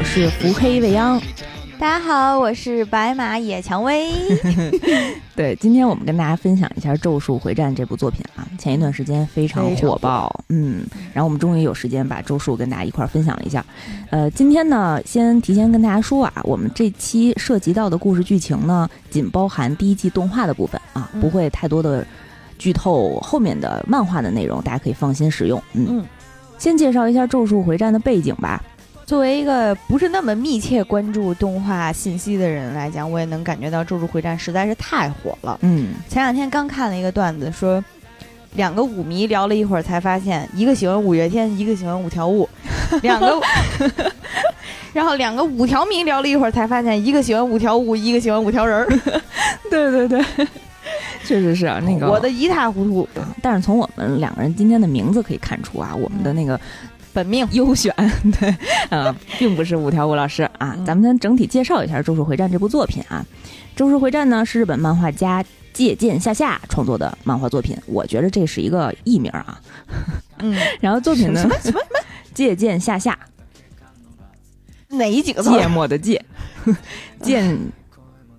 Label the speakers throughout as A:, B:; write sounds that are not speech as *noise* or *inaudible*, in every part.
A: 我是伏黑未央。
B: 大家好，我是白马野蔷薇。*laughs*
A: 对，今天我们跟大家分享一下《咒术回战》这部作品啊，前一段时间非常火爆，嗯，然后我们终于有时间把咒术跟大家一块儿分享了一下。呃，今天呢，先提前跟大家说啊，我们这期涉及到的故事剧情呢，仅包含第一季动画的部分啊，不会太多的剧透后面的漫画的内容，大家可以放心使用。嗯，先介绍一下《咒术回战》的背景吧。
B: 作为一个不是那么密切关注动画信息的人来讲，我也能感觉到《咒术回战》实在是太火了。
A: 嗯，
B: 前两天刚看了一个段子，说两个舞迷聊了一会儿，才发现一个喜欢五月天，一个喜欢五条悟。*laughs* 两个，*laughs* 然后两个五条迷聊了一会儿，才发现一个喜欢五条悟，一个喜欢五条人儿。
A: 对 *laughs* 对对，确实是啊，那个
B: 我的一塌糊涂。
A: 但是从我们两个人今天的名字可以看出啊，我们的那个。
B: 本命
A: 优选，*laughs* 对，呃，并不是五条悟老师啊。咱们先整体介绍一下《咒术回战》这部作品啊，《咒术回战》呢是日本漫画家借鉴下下创作的漫画作品，我觉得这是一个艺名啊。
B: 嗯，*laughs*
A: 然后作品呢？
B: 什么什么？
A: 借鉴下下？
B: 哪几个字？
A: 芥末的芥，见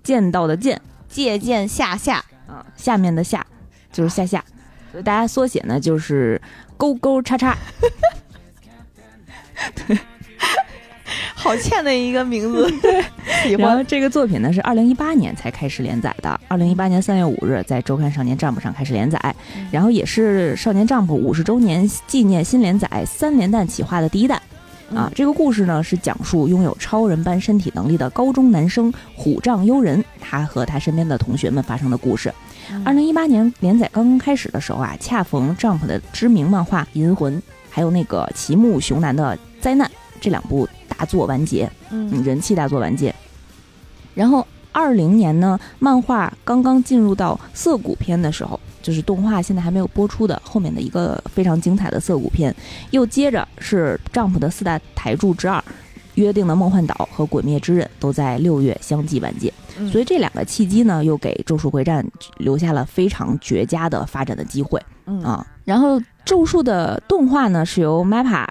A: 见到的见，
B: 借鉴下下
A: 啊，下面的下就是下下，所以大家缩写呢就是勾勾叉叉。*laughs*
B: 对，*laughs* 好欠的一个名字。*laughs*
A: 对，*laughs* 然后这个作品呢是二零一八年才开始连载的，二零一八年三月五日在周刊少年 Jump 上开始连载，然后也是少年 Jump 五十周年纪念新连载三连弹企划的第一弹。啊，这个故事呢是讲述拥有超人般身体能力的高中男生虎杖悠仁，他和他身边的同学们发生的故事。二零一八年连载刚刚开始的时候啊，恰逢 Jump 的知名漫画《银魂》。还有那个齐木雄男的灾难这两部大作完结，
B: 嗯，
A: 人气大作完结。然后二零年呢，漫画刚刚进入到涩谷篇的时候，就是动画现在还没有播出的后面的一个非常精彩的涩谷篇，又接着是丈夫的四大台柱之二，约定的梦幻岛和鬼灭之刃都在六月相继完结，所以这两个契机呢，又给咒术回战留下了非常绝佳的发展的机会，啊，然后。咒术的动画呢，是由 MAPPA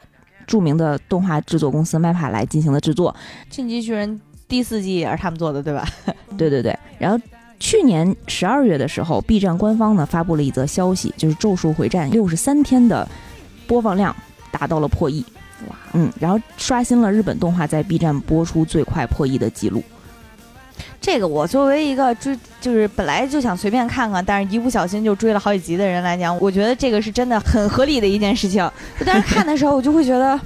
A: 著名的动画制作公司 MAPA 来进行的制作，《
B: 进击巨人》第四季也是 *laughs* 他们做的，对吧？
A: 对对对。然后去年十二月的时候，B 站官方呢发布了一则消息，就是《咒术回战》六十三天的播放量达到了破亿，
B: 哇，
A: 嗯，然后刷新了日本动画在 B 站播出最快破亿的记录。
B: 这个我作为一个追，就是本来就想随便看看，但是一不小心就追了好几集的人来讲，我觉得这个是真的很合理的一件事情。但是看的时候，我就会觉得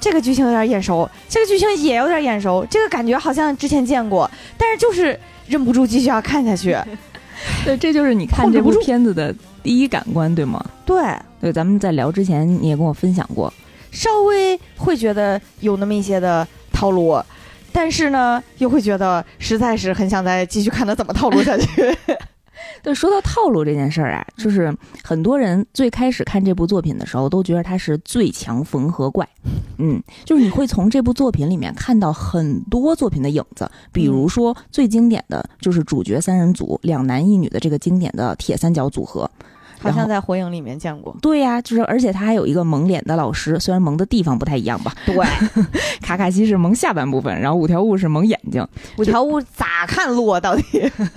B: 这个剧情有点眼熟，这个剧情也有点眼熟，这个感觉好像之前见过，但是就是忍不住继续要看下去。*laughs*
A: 对，这就是你看这部片子的第一感官，对吗？
B: 对，
A: 对，咱们在聊之前你也跟我分享过，
B: 稍微会觉得有那么一些的套路。但是呢，又会觉得实在是很想再继续看他怎么套路下去。*laughs*
A: 对，说到套路这件事儿啊，就是很多人最开始看这部作品的时候，都觉得他是最强缝合怪。嗯，就是你会从这部作品里面看到很多作品的影子，比如说最经典的就是主角三人组两男一女的这个经典的铁三角组合。
B: 好像在火影里面见过。
A: 对呀，就是而且他还有一个蒙脸的老师，虽然蒙的地方不太一样吧。
B: 对，*laughs*
A: 卡卡西是蒙下半部分，然后五条悟是蒙眼睛。
B: 五条悟咋看路啊？到底？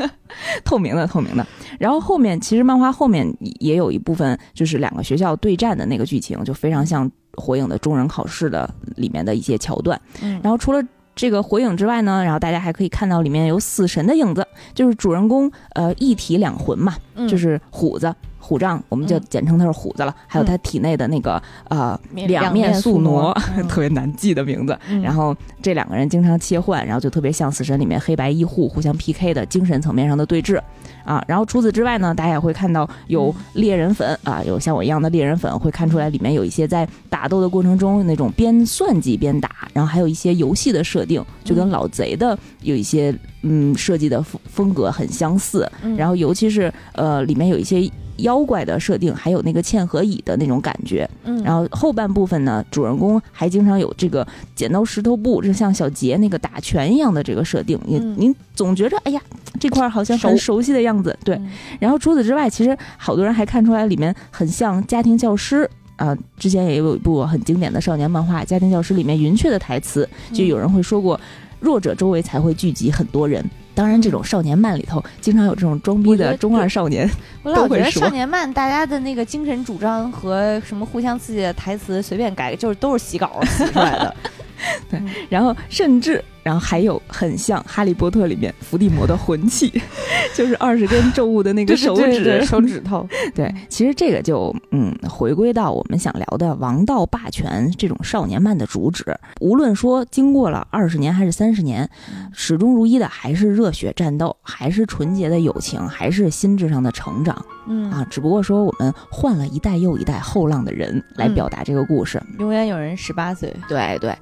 B: *laughs*
A: 透明的，透明的。然后后面其实漫画后面也有一部分，就是两个学校对战的那个剧情，就非常像火影的中忍考试的里面的一些桥段。
B: 嗯，
A: 然后除了这个火影之外呢，然后大家还可以看到里面有死神的影子，就是主人公呃一体两魂嘛，就是虎子。虎杖，我们就简称他是虎子了。还有他体内的那个呃两面宿傩，*laughs* 特别难记的名字。然后这两个人经常切换，然后就特别像死神里面黑白医护互相 PK 的精神层面上的对峙啊。然后除此之外呢，大家也会看到有猎人粉啊，有像我一样的猎人粉，会看出来里面有一些在打斗的过程中那种边算计边打，然后还有一些游戏的设定，就跟老贼的有一些嗯设计的风风格很相似。然后尤其是呃里面有一些。妖怪的设定，还有那个嵌合蚁的那种感觉，
B: 嗯，
A: 然后后半部分呢，主人公还经常有这个剪刀石头布，就像小杰那个打拳一样的这个设定，您您总觉着哎呀这块好像很熟。悉的样子，对。然后除此之外，其实好多人还看出来里面很像家庭教师啊，之前也有一部很经典的少年漫画《家庭教师》里面云雀的台词，就有人会说过，弱者周围才会聚集很多人。当然，这种少年漫里头经常有这种装逼的中二少年。
B: 我老觉得少年漫大家的那个精神主张和什么互相刺激的台词随便改，就是都是洗稿洗出来的。*laughs* *laughs*
A: 对，然后甚至。然后还有很像《哈利波特》里面伏地魔的魂器，*laughs* 就是二十根咒物的那个手指
B: 手指头。*laughs*
A: 对，其实这个就嗯，回归到我们想聊的王道霸权这种少年漫的主旨。无论说经过了二十年还是三十年，始终如一的还是热血战斗，还是纯洁的友情，还是心智上的成长。
B: 嗯
A: 啊，只不过说我们换了一代又一代后浪的人来表达这个故事。
B: 永远有人十八岁。
A: 对对。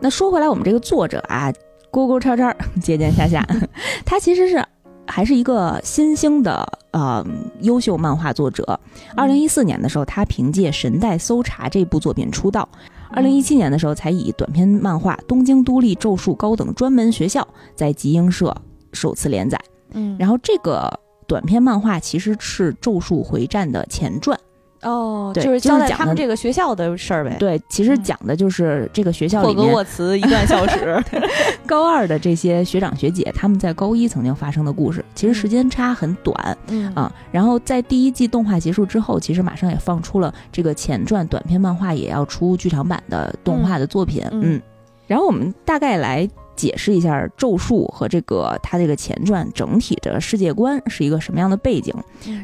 A: 那说回来，我们这个作者啊，勾勾叉叉，接接下下，他其实是还是一个新兴的呃优秀漫画作者。二零一四年的时候，他凭借《神代搜查》这部作品出道。二零一七年的时候，才以短篇漫画《东京都立咒术高等专门学校》在集英社首次连载。
B: 嗯，
A: 然后这个短篇漫画其实是《咒术回战》的前传。
B: 哦，就是交代他们这个学校的事儿呗。
A: 对，其实讲的就是这个学校里面
B: 霍格沃茨一段校史，*laughs*
A: 高二的这些学长学姐他们在高一曾经发生的故事。其实时间差很短，
B: 嗯
A: 啊。然后在第一季动画结束之后，其实马上也放出了这个前传短篇漫画，也要出剧场版的动画的作品。嗯，然后我们大概来解释一下咒术和这个它这个前传整体的世界观是一个什么样的背景。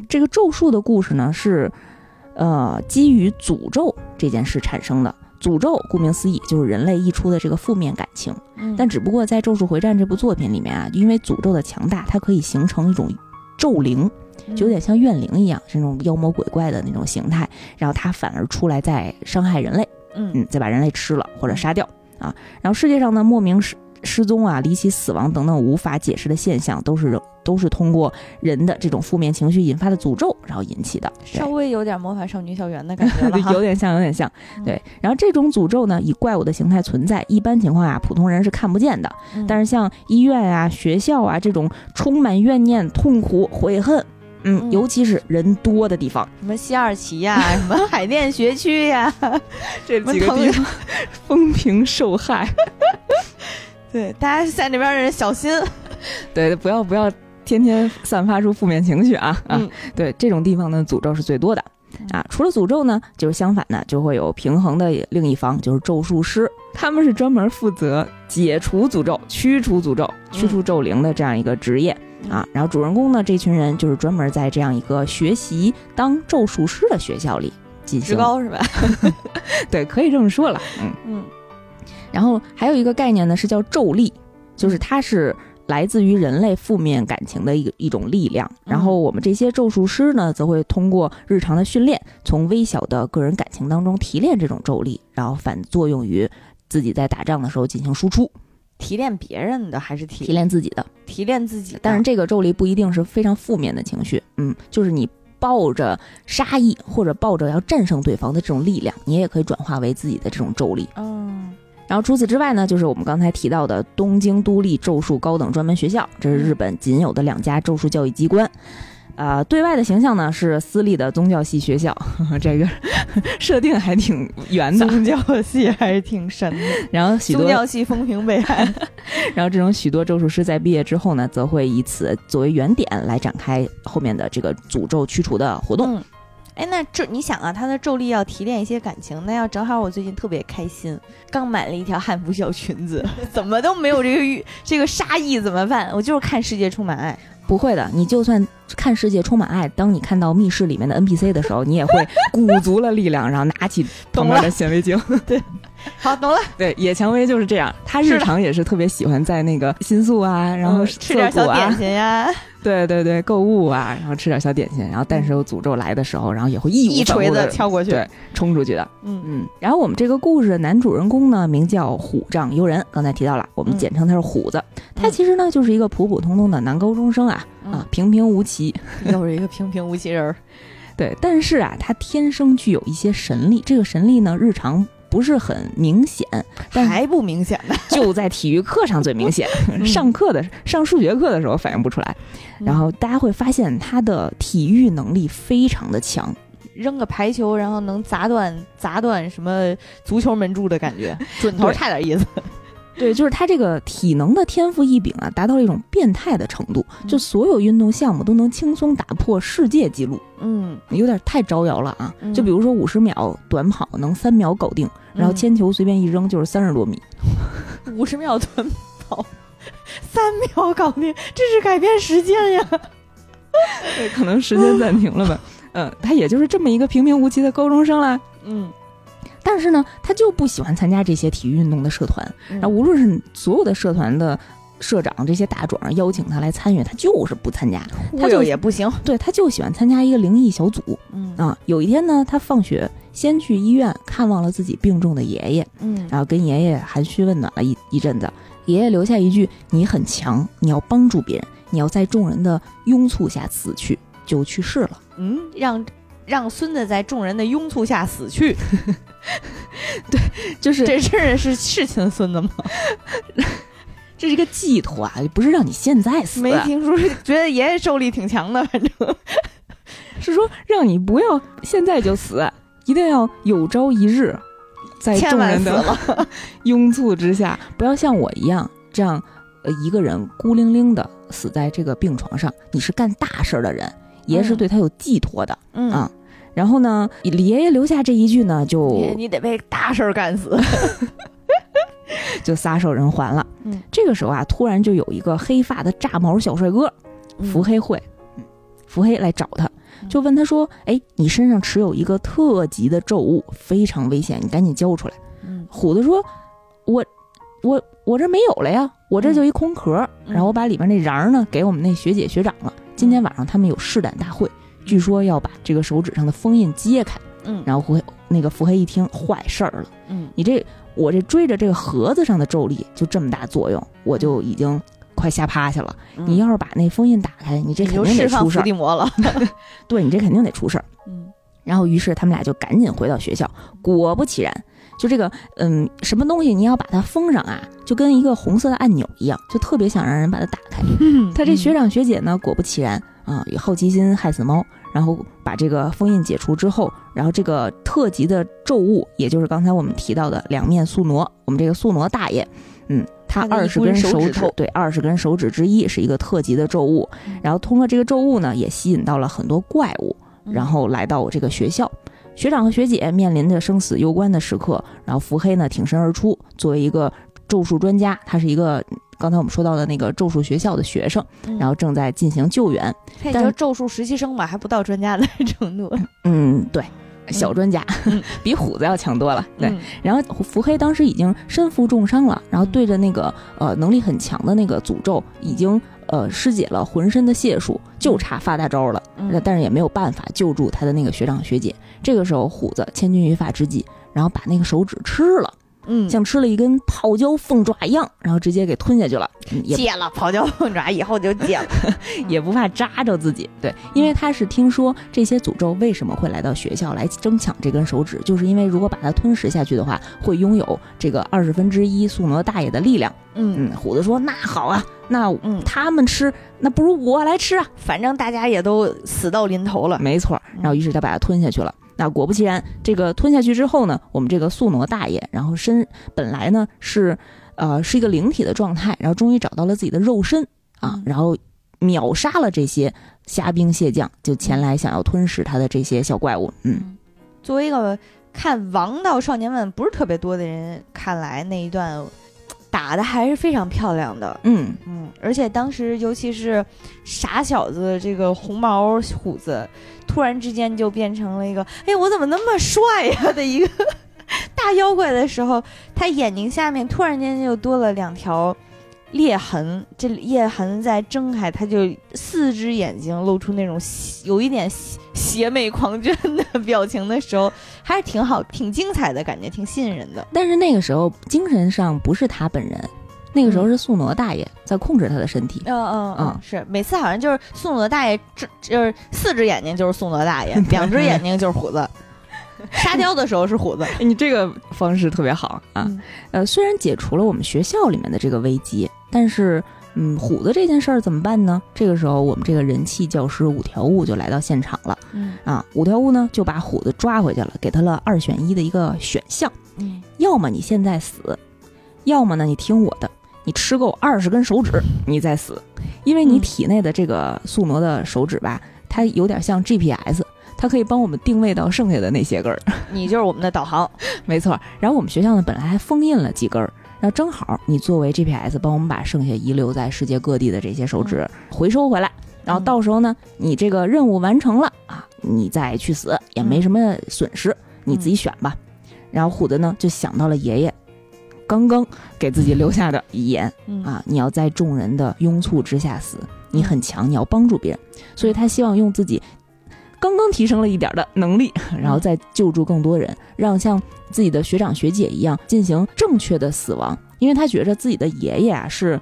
A: 这个咒术的故事呢是。呃，基于诅咒这件事产生的诅咒，顾名思义就是人类溢出的这个负面感情。但只不过在《咒术回战》这部作品里面啊，因为诅咒的强大，它可以形成一种咒灵，就有点像怨灵一样，是那种妖魔鬼怪的那种形态。然后它反而出来再伤害人类，
B: 嗯，
A: 再把人类吃了或者杀掉啊。然后世界上呢，莫名失失踪啊、离奇死亡等等无法解释的现象，都是。都是通过人的这种负面情绪引发的诅咒，然后引起的，
B: 稍微有点魔法少女校园的感觉 *laughs*
A: 有点像，有点像。对，然后这种诅咒呢，以怪物的形态存在，一般情况下普通人是看不见的。但是像医院啊、学校啊这种充满怨念、痛苦、悔恨，嗯，尤其是人多的地方，
B: 什么西二旗呀，什么海淀学区呀，*laughs*
A: 这几个地方 *laughs* 风评受害。
B: 对，大家在那边的人小心，*laughs*
A: 对，不要不要。天天散发出负面情绪啊啊！对这种地方呢，诅咒是最多的啊。除了诅咒呢，就是相反呢，就会有平衡的另一方，就是咒术师，他们是专门负责解除诅咒、驱除诅咒、驱除咒灵的这样一个职业啊。然后主人公呢，这群人就是专门在这样一个学习当咒术师的学校里进行
B: 职高是吧？*laughs*
A: 对，可以这么说了。嗯
B: 嗯。
A: 然后还有一个概念呢，是叫咒力，就是它是。来自于人类负面感情的一个一种力量，然后我们这些咒术师呢，则会通过日常的训练，从微小的个人感情当中提炼这种咒力，然后反作用于自己在打仗的时候进行输出。
B: 提炼别人的还是
A: 提炼自己的？
B: 提炼自己。
A: 但是这个咒力不一定是非常负面的情绪，嗯，就是你抱着杀意或者抱着要战胜对方的这种力量，你也可以转化为自己的这种咒力。
B: 嗯。
A: 然后除此之外呢，就是我们刚才提到的东京都立咒术高等专门学校，这是日本仅有的两家咒术教育机关。呃，对外的形象呢是私立的宗教系学校，*laughs* 这个 *laughs* 设定还挺圆的。
B: 宗教系还是挺神的。
A: 然后许多
B: 宗教系风评被害。*laughs*
A: 然后这种许多咒术师在毕业之后呢，则会以此作为原点来展开后面的这个诅咒驱除的活动。
B: 哎，那这你想啊，他的咒力要提炼一些感情，那要正好我最近特别开心，刚买了一条汉服小裙子，*laughs* 怎么都没有这个欲这个杀意怎么办？我就是看世界充满爱，
A: 不会的，你就算看世界充满爱，当你看到密室里面的 NPC 的时候，你也会 *laughs* 鼓足了力量，然后拿起旁边的显微镜，*laughs*
B: 对。*laughs* 好，懂了。
A: 对，野蔷薇就是这样，他日常也是特别喜欢在那个新宿啊，然后
B: 吃点小点心呀。
A: 对对对，购物啊，然后吃点小点心，然后但是有诅咒来的时候，然后也会一
B: 一锤子敲过去，
A: 对，冲出去的。
B: 嗯
A: 嗯。然后我们这个故事的男主人公呢，名叫虎杖悠人，刚才提到了，我们简称他是虎子。他其实呢就是一个普普通通的男高中生啊，啊，平平无奇，
B: 又是一个平平无奇人。*laughs*
A: 对，但是啊，他天生具有一些神力，这个神力呢，日常。不是很明显，但
B: 还不明显呢，*laughs*
A: 就在体育课上最明显。*laughs* 上课的上数学课的时候反应不出来，然后大家会发现他的体育能力非常的强，
B: 扔个排球，然后能砸断砸断什么足球门柱的感觉，准头差点意思。
A: 对，就是他这个体能的天赋异禀啊，达到了一种变态的程度，就所有运动项目都能轻松打破世界纪录。
B: 嗯，
A: 有点太招摇了啊！
B: 嗯
A: 就比如说五十秒短跑能三秒搞定，然后
B: 嗯
A: 铅球随便一扔就是三十多米。
B: 五十秒短跑，三秒搞定，这是改变时间呀。*laughs*
A: 对，可能时间暂停了吧。嗯，他也就是这么一个平平无奇的高中生啦。
B: 嗯，
A: 但是呢，他就不喜欢参加这些体育运动的社团。
B: 然
A: 然后无论是所有的社团的社长这些大壮邀请他来参与，他就是不参加。他就
B: 也不行。
A: 对，他就喜欢参加一个灵异小组
B: 嗯
A: 啊。有一天呢，他放学先去医院看望了自己病重的爷爷，
B: 嗯
A: 然后跟爷爷寒暄问暖了一一阵子。爷爷留下一句：“你很强，你要帮助别人，你要在众人的拥簇下死去。”就去世了。
B: 嗯，让让孙子在众人的拥簇下死去，*laughs* *laughs*
A: 就是
B: 这是是是亲孙子吗？*laughs*
A: 这是一个寄托啊，不是让你现在死，
B: 没听说，觉得爷爷受力挺强的，反正 *laughs*
A: 是说让你不要现在就死，一定要有朝一日，在众人的
B: 了。
A: 拥簇之下，不要像我一样这样，呃，一个人孤零零的死在这个病床上。你是干大事儿的人，爷爷是
B: 嗯
A: 对他有寄托的、
B: 嗯
A: 啊。然后呢，李爷爷留下这一句呢，就
B: 你你得被大事儿干死。*laughs*
A: 就撒手人寰了。
B: 嗯，
A: 这个时候啊，突然就有一个黑发的炸毛小帅哥，伏黑会，嗯。伏黑来找他，
B: 嗯。
A: 就问他说：“哎，你身上持有一个特级的咒物，非常危险，你赶紧交出来。”
B: 嗯。
A: 虎子说：“我我我这没有了呀，我这就一空壳，
B: 嗯。
A: 然后我把里面那瓤儿呢给我们那学姐学长了。今天晚上他们有试胆大会，据说要把这个手指上的封印揭开。
B: 嗯
A: 然后伏黑那个伏黑一听，坏事儿了，
B: 嗯
A: 你这我这追着这个盒子上的咒力就这么大作用，我就已经快吓趴下了。
B: 嗯
A: 你要是把那封印打开，你这肯定得出事儿。
B: 地魔了。*laughs* *laughs*
A: 对你这肯定得出事儿。
B: 嗯
A: 然后于是他们俩就赶紧回到学校，果不其然，就这个嗯什么东西你要把它封上啊，就跟一个红色的按钮一样，就特别想让人把它打开。*laughs* 他这学长学姐呢，果不其然啊，以好奇心害死猫，然后把这个封印解除之后，然后这个特级的咒物，也就是刚才我们提到的两面宿傩，我们这个宿傩大爷，嗯，他二十根
B: 根手
A: 手
B: 指头
A: 对，二十根手指之一是一个特级的咒物，然后通过这个咒物呢，也吸引到了很多怪物，然后来到我这个学校。学长和学姐面临着生死攸关的时刻，然后伏黑呢挺身而出，作为一个咒术专家，他是一个刚才我们说到的那个咒术学校的学生，
B: 嗯
A: 然后正在进行救援。但
B: 是咒术实习生吧，还不到专家的程度。
A: 嗯，*laughs* 对，小专家、
B: 嗯 *laughs*
A: 比虎子要强多了。对，
B: 嗯
A: 然后伏黑当时已经身负重伤了，然后对着那个呃能力很强的那个诅咒，已经呃施解了浑身的解数，就差发大招了。
B: 嗯
A: 但是也没有办法救助他的那个学长学姐。这个时候，虎子千钧一发之际，然后把那个手指吃了，
B: 嗯，
A: 像吃了一根泡椒凤爪一样，然后直接给吞下去了，嗯也
B: 戒了泡椒凤爪以后就戒了。*laughs*
A: 也不怕扎着自己。对，因为他是听说这些诅咒为什么会来到学校来争抢这根手指，就是因为如果把它吞食下去的话，会拥有这个二十分之一宿傩大爷的力量。
B: 嗯，
A: 嗯，虎子说：“那好啊，那
B: 嗯
A: 他们吃，那不如我来吃啊。”
B: 反正大家也都死到临头了。
A: 没错然后于是他把它吞下去了。那果不其然，这个吞下去之后呢，我们这个宿傩大爷，然后身本来呢是，呃，是一个灵体的状态，然后终于找到了自己的肉身啊
B: 嗯，
A: 然后秒杀了这些虾兵蟹将，就前来想要吞噬他的这些小怪物。嗯，
B: 作为一个看《王道少年们》不是特别多的人，看来那一段打的还是非常漂亮的。
A: 嗯，
B: 嗯，而且当时尤其是傻小子这个红毛虎子，突然之间就变成了一个，哎，我怎么那么帅呀的一个 *laughs* 大妖怪的时候，他眼睛下面突然间就多了两条裂痕，这裂痕在睁开，他就四只眼睛露出那种有一点邪邪魅狂狷的表情的时候，还是挺好、挺精彩的感觉，挺吸引人的。
A: 但是那个时候精神上不是他本人，那个时候是宿傩大爷在控制他的身体。
B: 嗯嗯
A: 嗯
B: 是每次好像就是宋德大爷，这就是四只眼睛就是宋德大爷，*laughs* 两只眼睛就是虎子。沙雕的时候是虎子。*laughs*
A: 你这个方式特别好啊。呃，虽然解除了我们学校里面的这个危机，但是。嗯，虎子这件事儿怎么办呢？这个时候，我们这个人气教师五条悟就来到现场了。嗯啊，五条悟呢就把虎子抓回去了，给他了二选一的一个选项。嗯，要么你现在死，要么呢你听我的，你吃够二十根手指你再死，因为你体内的这个宿傩的手指吧，它有点像 GPS，它可以帮我们定位到剩下的那些根儿。*laughs*
B: 你就是我们的导航，*laughs*
A: 没错。然后我们学校呢本来还封印了几根儿。那正好，你作为 GPS，帮我们把剩下遗留在世界各地的这些手指回收回来，然后到时候呢，你这个任务完成了啊，你再去死也没什么损失，你自己选吧。然后虎子呢就想到了爷爷刚刚给自己留下的遗言啊，你要在众人的拥簇之下死，你很强，你要帮助别人，所以他希望用自己。刚刚提升了一点的能力，然后再救助更多人，让像自己的学长学姐一样进行正确的死亡，因为他觉着自己的爷爷啊是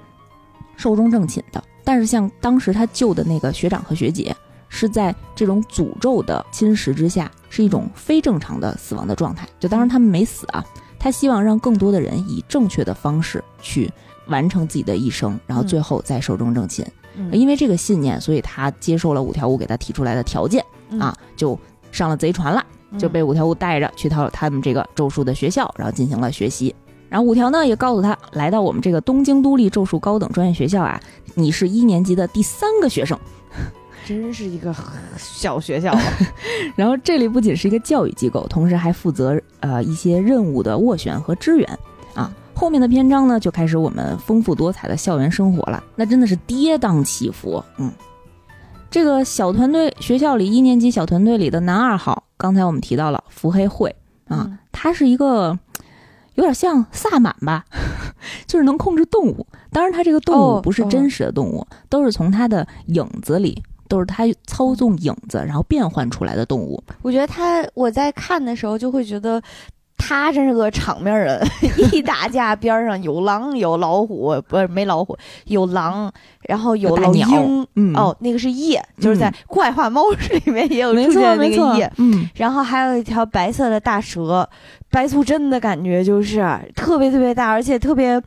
A: 寿终正寝的，但是像当时他救的那个学长和学姐是在这种诅咒的侵蚀之下，是一种非正常的死亡的状态。就当然他们没死啊，他希望让更多的人以正确的方式去完成自己的一生，然后最后再寿终正寝。因为这个信念，所以他接受了五条悟给他提出来的条件。啊，就上了贼船了，就被五条悟带着去到他们这个咒术的学校，然后进行了学习。然后五条呢也告诉他，来到我们这个东京都立咒术高等专业学校啊，你是一年级的第三个学生，
B: 真是一个小学校。*laughs*
A: 然后这里不仅是一个教育机构，同时还负责呃一些任务的斡旋和支援。啊，后面的篇章呢就开始我们丰富多彩的校园生活了，那真的是跌宕起伏，嗯。这个小团队学校里一年级小团队里的男二号，刚才我们提到了伏黑会啊，他是一个有点像萨满吧，*laughs* 就是能控制动物。当然，他这个动物不是真实的动物，都是从他的影子里，都是他操纵影子然后变换出来的动物。
B: 我觉得他我在看的时候就会觉得。他真是个场面人，*laughs* 一打架边上有狼有老虎，不是没老虎，有狼，然后有老鹰，哦，那个是夜，就是在怪话猫里面也有出现那个夜，嗯，然后还有一条白色的大蛇，白素贞的感觉就是特别特别大，而且特别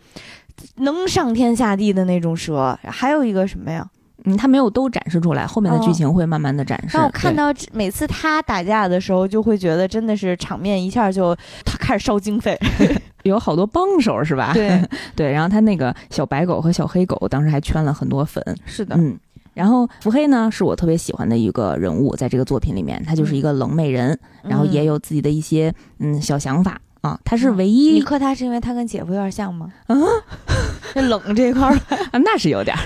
B: 能上天下地的那种蛇，还有一个什么呀？
A: 嗯，他没有都展示出来，后面的剧情会慢慢的展示。
B: 我看到每次他打架的时候，就会觉得真的是场面一下就他开始烧经费，*laughs*
A: 有好多帮手是吧？
B: 对 *laughs*
A: 对，然后他那个小白狗和小黑狗当时还圈了很多粉。
B: 是的，
A: 嗯，然后伏黑呢是我特别喜欢的一个人物，在这个作品里面，他就是一个冷美人，然后也有自己的一些嗯小想法啊。他是唯一，
B: 你磕他是因为他跟姐夫有点像吗？啊，*laughs* 这冷这一块儿，
A: 那是有点。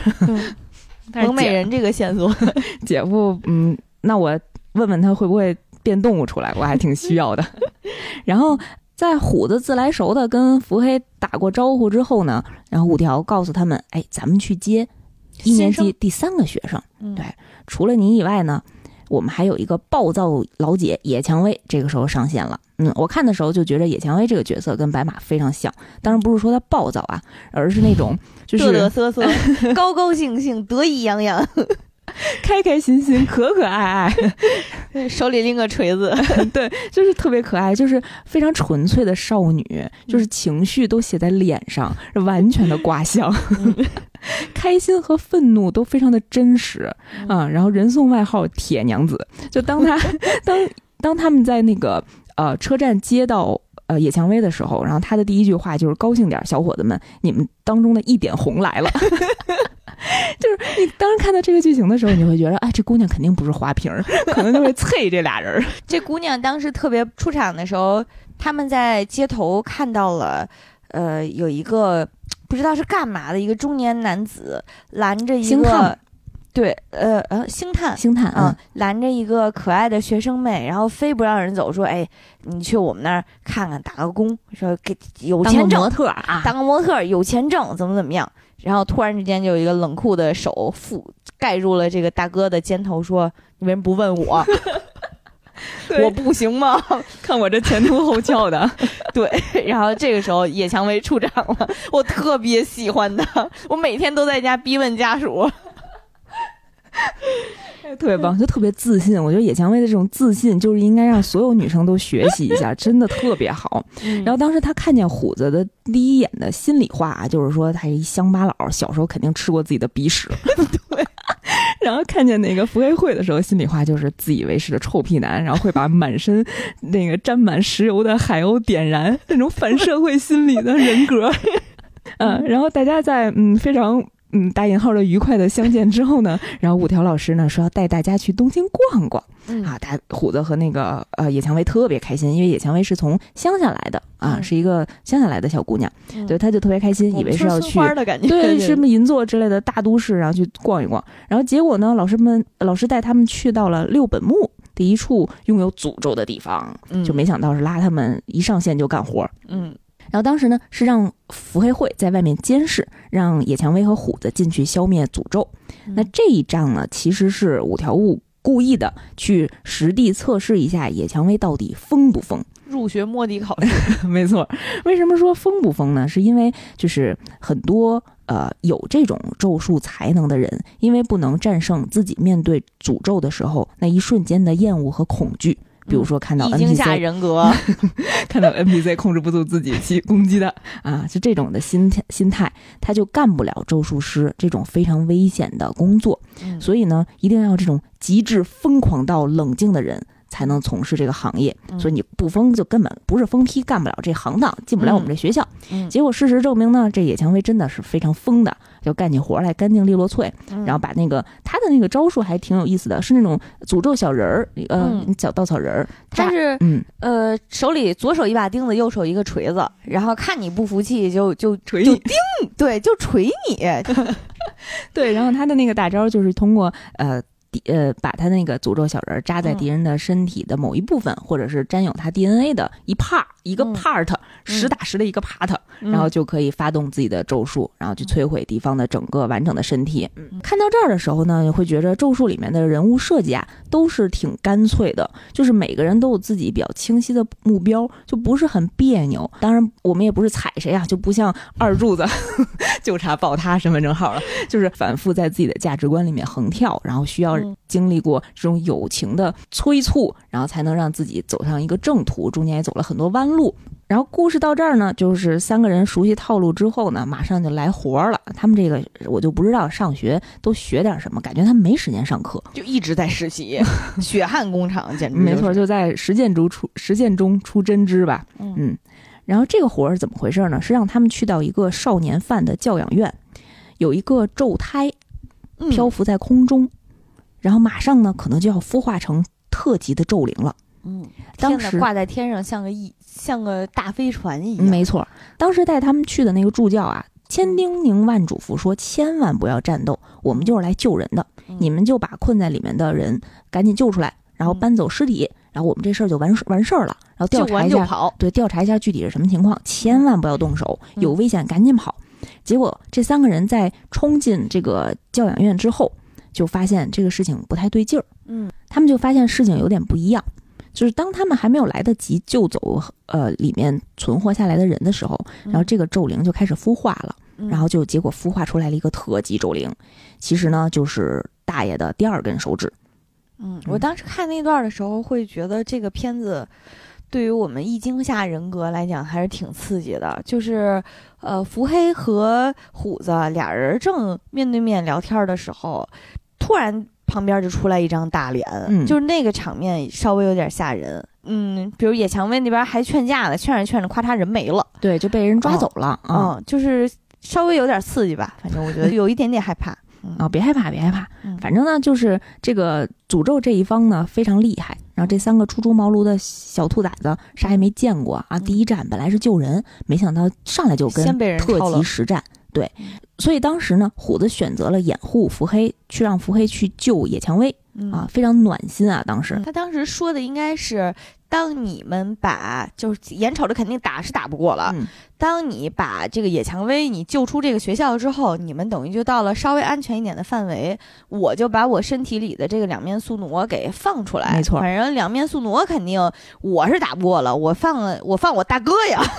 B: 冷美人这个线索，*laughs*
A: 姐夫，嗯，那我问问他会不会变动物出来，我还挺需要的。*laughs* 然后在虎子自来熟的跟伏黑打过招呼之后呢，然后五条告诉他们，哎，咱们去接一年级第三个学生。对，除了你以外呢。我们还有一个暴躁老姐野蔷薇，这个时候上线了。嗯，我看的时候就觉得野蔷薇这个角色跟白马非常像，当然不是说她暴躁啊，而是那种 *laughs* 就是
B: 嘚嘚瑟瑟、高高兴兴、得意洋洋。*laughs*
A: 开开心心，可可爱
B: 爱，*laughs* 手里拎个锤子，
A: 对，就是特别可爱，就是非常纯粹的少女，就是情绪都写在脸上，完全的卦象，开心和愤怒都非常的真实啊。然后人送外号“铁娘子”，就当他当当他们在那个呃车站接到。呃，野蔷薇的时候，然后他的第一句话就是“高兴点，小伙子们，你们当中的一点红来了。*laughs* ”就是你当时看到这个剧情的时候，你会觉得，哎，这姑娘肯定不是花瓶，*laughs* 可能就会啐这俩人。
B: 这姑娘当时特别出场的时候，他们在街头看到了，呃，有一个不知道是干嘛的一个中年男子拦着一个。对，呃呃，星探，
A: 星探啊，
B: 拦着一个可爱的学生妹，然后非不让人走，说：“哎，你去我们那儿看看，打个工，说给有钱挣，
A: 模特啊，
B: 当个模特有钱挣，怎么怎么样？”然后突然之间就有一个冷酷的手覆盖住了这个大哥的肩头，说：“你为什么不问我？*laughs* 我不行吗？
A: 看我这前凸后翘的。*laughs* ”
B: 对，然后这个时候叶蔷薇处长了，我特别喜欢他，我每天都在家逼问家属。*laughs*
A: 特别棒，就特别自信。我觉得野蔷薇的这种自信，就是应该让所有女生都学习一下，*laughs* 真的特别好。然后当时他看见虎子的第一眼的心里话啊，就是说他是一乡巴佬，小时候肯定吃过自己的鼻屎。*laughs* 对。然后看见那个福黑会的时候，心里话就是自以为是的臭屁男，然后会把满身那个沾满石油的海鸥点燃，那种反社会心理的人格。嗯，然后大家在嗯非常。嗯，打引号的愉快的相见之后呢，*laughs* 然后五条老师呢说要带大家去东京逛逛，啊，他虎子和那个呃野蔷薇特别开心，因为野蔷薇是从乡下来的啊，是一个乡下来的小姑娘，对，她就特别开心，以为是要去对什么银座之类的大都市，然后去逛一逛，然后结果呢，老师们老师带他们去到了六本木第一处拥有诅咒的地方，就没想到是拉他们一上线就干活，嗯。然后当时呢，是让伏黑会在外面监视，让野蔷薇和虎子进去消灭诅咒。那这一仗呢，其实是五条悟故意的去实地测试一下野蔷薇到底疯不疯。
B: 入学摸底考试，*laughs*
A: 没错。为什么说疯不疯呢？是因为就是很多呃有这种咒术才能的人，因为不能战胜自己面对诅咒的时候那一瞬间的厌恶和恐惧。比如说看到 NPC
B: 人格，*laughs*
A: 看到 NPC 控制不住自己去攻击的啊，就这种的心心态，他就干不了咒术师这种非常危险的工作。所以呢，一定要这种极致疯狂到冷静的人。才能从事这个行业，所以你不疯就根本不是疯批，干不了这行当，进不了我们这学校。结果事实证明呢，这野蔷薇真的是非常疯的，就干起活来干净利落脆，然后把那个他的那个招数还挺有意思的，是那种诅咒小人儿，呃，小稻草人儿。
B: 他是嗯呃手里左手一把钉子，右手一个锤子，然后看你不服气就就
A: 锤你，
B: 钉对就锤你，
A: 对，然后他的那个大招就是通过呃。敌呃，把他那个诅咒小人扎在敌人的身体的某一部分，或者是沾有他 DNA 的一 part 一个 part，实打实的一个 part，然后就可以发动自己的咒术，然后去摧毁敌方的整个完整的身体。看到这儿的时候呢，会觉着咒术里面的人物设计啊，都是挺干脆的，就是每个人都有自己比较清晰的目标，就不是很别扭。当然，我们也不是踩谁啊，就不像二柱子 *laughs* 就差报他身份证号了，就是反复在自己的价值观里面横跳，然后需要。经历过这种友情的催促，然后才能让自己走上一个正途。中间也走了很多弯路。然后故事到这儿呢，就是三个人熟悉套路之后呢，马上就来活了。他们这个我就不知道上学都学点什么，感觉他们没时间上课，
B: 就一直在实习，血汗工厂，简直
A: 没错，就在实践中出实践中出真知吧。嗯，然后这个活是怎么回事呢？是让他们去到一个少年犯的教养院，有一个咒胎漂浮在空中。然后马上呢，可能就要孵化成特级的咒灵了。
B: 嗯，当时挂在天上，像个一像个大飞船一样。
A: 没错，当时带他们去的那个助教啊，千叮咛万嘱咐说，千万不要战斗，我们就是来救人的，你们就把困在里面的人赶紧救出来，然后搬走尸体，然后我们这事儿就完完事儿了。然后调查一下，对，调查一下具体是什么情况，千万不要动手，有危险赶紧跑。结果这三个人在冲进这个教养院之后。就发现这个事情不太对劲儿，嗯，他们就发现事情有点不一样，就是当他们还没有来得及救走呃里面存活下来的人的时候，然后这个咒灵就开始孵化了，然后就结果孵化出来了一个特级咒灵，其实呢就是大爷的第二根手指。
B: 嗯，我当时看那段的时候会觉得这个片子对于我们易惊吓人格来讲还是挺刺激的，就是呃伏黑和虎子俩人正面对面聊天的时候。突然，旁边就出来一张大脸，就是那个场面稍微有点吓人。嗯，比如野蔷薇那边还劝架呢，劝着劝着，咔嚓人没了，
A: 对，就被人抓走了。
B: 嗯，就是稍微有点刺激吧，反正我觉得有一点点害怕。
A: 啊，*laughs* 别害怕，别害怕。反正呢，就是这个诅咒这一方呢非常厉害。然后这三个初出茅庐的小兔崽子啥也没见过啊，第一站本来是救人，没想到上来就跟特级实战。对，所以当时呢，虎子选择了掩护伏黑，去让伏黑去救野蔷薇啊，非常暖心啊。当时
B: 他当时说的应该是，当你们把就是眼瞅着肯定打是打不过了，当你把这个野蔷薇你救出这个学校之后，你们等于就到了稍微安全一点的范围，我就把我身体里的这个两面宿傩给放出来。
A: 没错，
B: 反正两面宿傩肯定我是打不过了，我放我放我大哥呀。*laughs*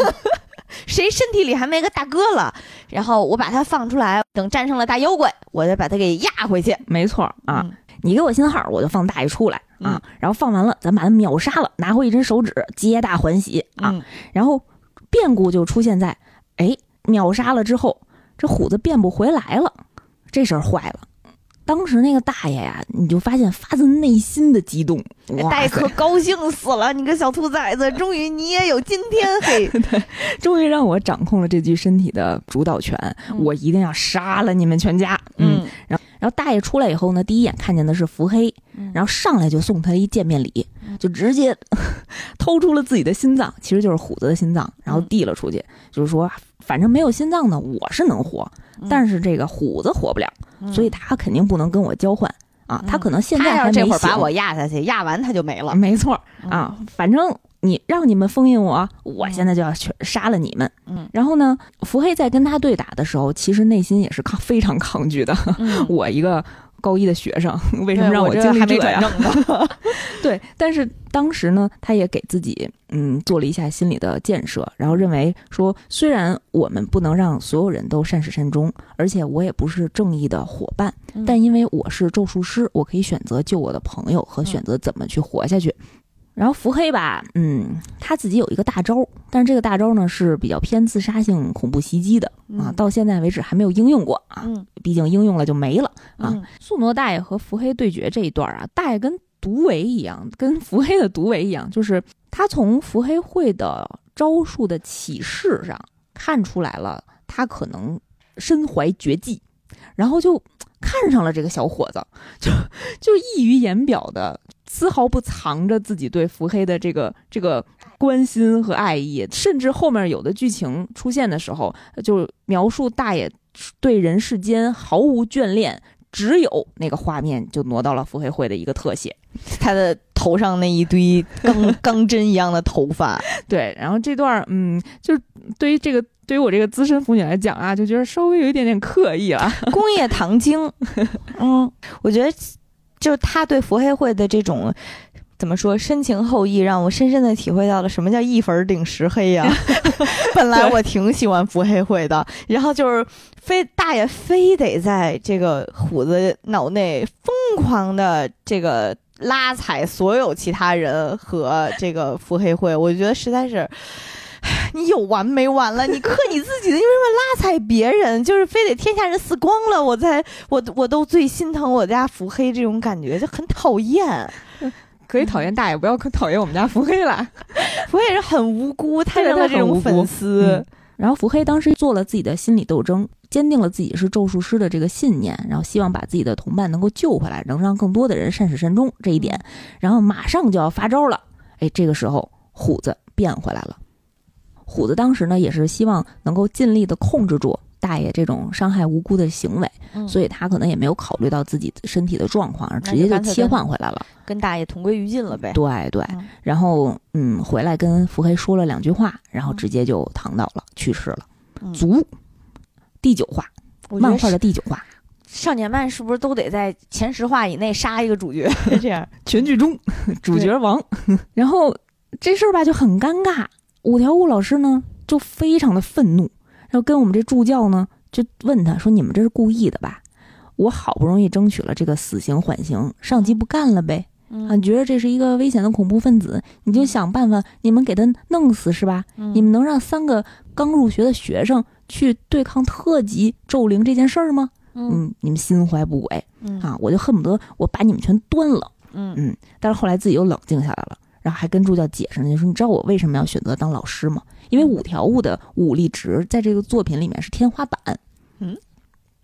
B: 谁身体里还没个大哥了？然后我把他放出来，等等战胜了大妖怪，我再把他给压回去。
A: 没错啊，你给我信号，我就放大爷出来啊。然后放完了，咱把他秒杀了，拿回一只手指，皆大欢喜啊。然后变故就出现在，哎，秒杀了之后，这虎子变不回来了，这事儿坏了。当时那个大爷呀，你就发现发自内心的激动，
B: 大爷可高兴死了！你个小兔崽子，终于你也有今天嘿！*laughs*
A: 对，终于让我掌控了这具身体的主导权，我一定要杀了你们全家！嗯，然后，然后大爷出来以后呢，第一眼看见的是伏黑，然后上来就送他一见面礼，就直接 *laughs* 偷出了自己的心脏，其实就是虎子的心脏，然后递了出去，就是说，反正没有心脏呢，我是能活，但是这个虎子活不了。所以他肯定不能跟我交换啊！他可能现在
B: 要这会儿把我压下去，压完他就没了。
A: 没错啊，反正你让你们封印我，我现在就要去杀了你们。嗯，然后呢，伏黑在跟他对打的时候，其实内心也是抗非常抗拒的。*laughs* 我一个。高一的学生，*laughs* 为什么让我经历这呀？*laughs* 对，但是当时呢，他也给自己嗯做了一下心理的建设，然后认为说，虽然我们不能让所有人都善始善终，而且我也不是正义的伙伴，但因为我是咒术师，我可以选择救我的朋友和选择怎么去活下去。然后伏黑吧，嗯，他自己有一个大招，但是这个大招呢是比较偏自杀性恐怖袭击的啊，到现在为止还没有应用过啊，毕竟应用了就没了啊。素挪大爷和伏黑对决这一段啊，大爷跟毒唯一样，跟伏黑的毒唯一样，就是他从伏黑会的招数的启示上看出来了，他可能身怀绝技，然后就看上了这个小伙子，就就溢于言表的。丝毫不藏着自己对伏黑的这个这个关心和爱意，甚至后面有的剧情出现的时候，就描述大爷对人世间毫无眷恋，只有那个画面就挪到了伏黑会的一个特写，
B: 他的头上那一堆钢 *laughs* 钢针一样的头发。
A: 对，然后这段嗯，就对于这个对于我这个资深腐女来讲啊，就觉得稍微有一点点刻意了。*laughs*
B: 工业糖精，*laughs* 嗯，我觉得。就他对伏黑会的这种怎么说深情厚谊，让我深深的体会到了什么叫一粉顶十黑呀。*laughs* 本来我挺喜欢伏黑会的，然后就是非大爷非得在这个虎子脑内疯狂的这个拉踩所有其他人和这个伏黑会，我觉得实在是。你有完没完了？你克你自己的，为什么拉踩别人？就是非得天下人死光了，我才我我都最心疼我家腹黑这种感觉就很讨厌。*laughs*
A: 可以讨厌大爷，不要可讨厌我们家福黑了。*laughs*
B: 福黑是很无辜，他成了这种粉丝。
A: 然后福黑当时做了自己的心理斗争，坚定了自己是咒术师的这个信念，然后希望把自己的同伴能够救回来，能让更多的人善始善终这一点。然后马上就要发招了，哎，这个时候虎子变回来了。虎子当时呢，也是希望能够尽力的控制住大爷这种伤害无辜的行为，所以他可能也没有考虑到自己身体的状况，直接就切换回来了，
B: 跟大爷同归于尽了呗。
A: 对对，然后嗯，回来跟伏黑说了两句话，然后直接就躺倒了，去世了。足第九话，漫画的第九话，
B: 少年漫是不是都得在前十话以内杀一个主角？这样 *laughs*
A: 全剧终，*laughs* 主角亡。*laughs* 然后这事儿吧就很尴尬。五条悟老师呢，就非常的愤怒，然后跟我们这助教呢，就问他说：“你们这是故意的吧？我好不容易争取了这个死刑缓刑，上级不干了呗？啊，觉得这是一个危险的恐怖分子，你就想办法，你们给他弄死是吧？你们能让三个刚入学的学生去对抗特级咒灵这件事儿吗？嗯，你们心怀不轨啊！我就恨不得我把你们全端了。嗯嗯，但是后来自己又冷静下来了。”然后还跟助教解释呢，就说你知道我为什么要选择当老师吗？因为五条悟的武力值在这个作品里面是天花板。
B: 嗯，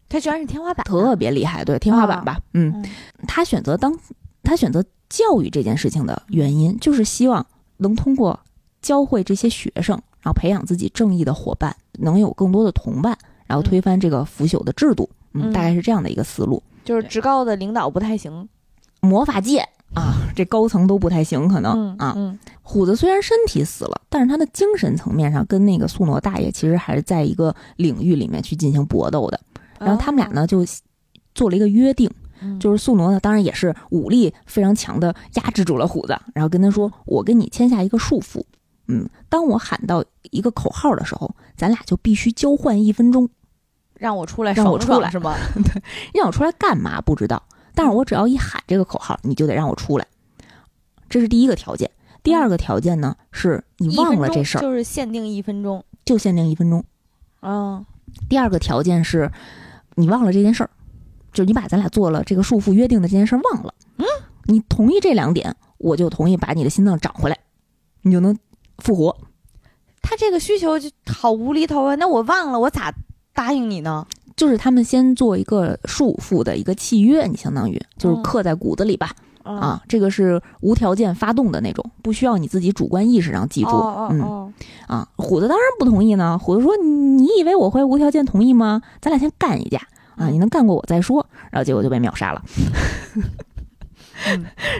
B: 他居然是天花板，
A: 特别厉害，对天花板吧？嗯，他选择当他选择教育这件事情的原因，就是希望能通过教会这些学生，然后培养自己正义的伙伴，能有更多的同伴，然后推翻这个腐朽的制度。嗯，大概是这样的一个思路。
B: 就是职高的领导不太行，
A: 魔法界。啊，这高层都不太行，可能啊。虎子虽然身体死了，但是他的精神层面上跟那个素诺大爷其实还是在一个领域里面去进行搏斗的。然后他们俩呢就做了一个约定，就是素诺呢当然也是武力非常强的压制住了虎子，然后跟他说：“我跟你签下一个束缚，嗯，当我喊到一个口号的时候，咱俩就必须交换一分钟。”
B: 让我出来，
A: 让我出来
B: 是吗？*laughs*
A: 对，让我出来干嘛不知道，但是我只要一喊这个口号，你就得让我出来，这是第一个条件。第二个条件呢，是你忘了这事儿，
B: 就是限定一分钟，
A: 就限定一分钟。
B: 嗯。
A: 第二个条件是，你忘了这件事儿，就是你把咱俩做了这个束缚约定的这件事儿忘了。
B: 嗯。
A: 你同意这两点，我就同意把你的心脏长回来，你就能复活。
B: 他这个需求就好无厘头啊！那我忘了，我咋答应你呢？
A: 就是他们先做一个束缚的一个契约，你相当于就是刻在骨子里吧。啊，这个是无条件发动的那种，不需要你自己主观意识上记住。嗯，啊，虎子当然不同意呢。虎子说：“你以为我会无条件同意吗？咱俩先干一架啊！你能干过我再说。”然后结果就被秒杀了。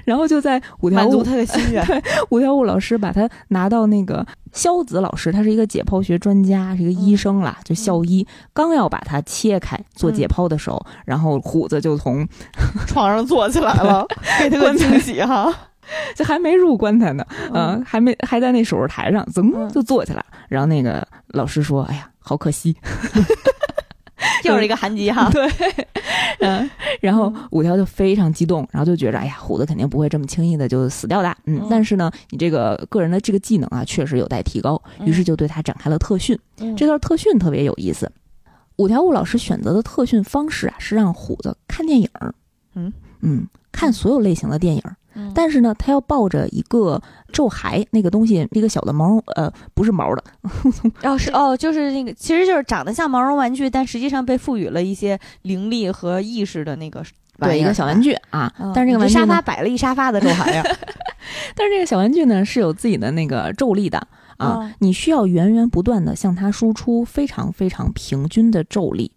A: 然后就在五条悟
B: 满足他的心愿。*laughs*
A: 对，五条悟老师把他拿到那个肖子老师，他是一个解剖学专家，是一个医生啦，就校医。刚要把他切开做解剖的时候，然后虎子就从
B: 床上坐起来了，*laughs* 给他个惊喜哈。*laughs*
A: 这还没入棺材呢，嗯，还没还在那手术台上，噌就坐起来。然后那个老师说：“哎呀，好可惜。” *laughs*
B: 又是一个韩吉哈，*laughs*
A: 对，*laughs* 嗯，然后五条就非常激动，然后就觉着，哎呀，虎子肯定不会这么轻易的就死掉的，嗯，但是呢，你这个个人的这个技能啊，确实有待提高，于是就对他展开了特训。这段特训特别有意思，五条悟老师选择的特训方式啊，是让虎子看电影，嗯。嗯，看所有类型的电影。但是呢，他要抱着一个咒孩那个东西，一个小的毛绒，呃，不是毛的，*laughs*
B: 哦是哦，就是那个，其实就是长得像毛绒玩具，但实际上被赋予了一些灵力和意识的那个，
A: 对，一个小玩具啊。但是这个玩具
B: 沙发摆了一沙发的咒骸呀。*laughs*
A: 但是这个小玩具呢，是有自己的那个咒力的啊，你需要源源不断的向它输出非常非常平均的咒力，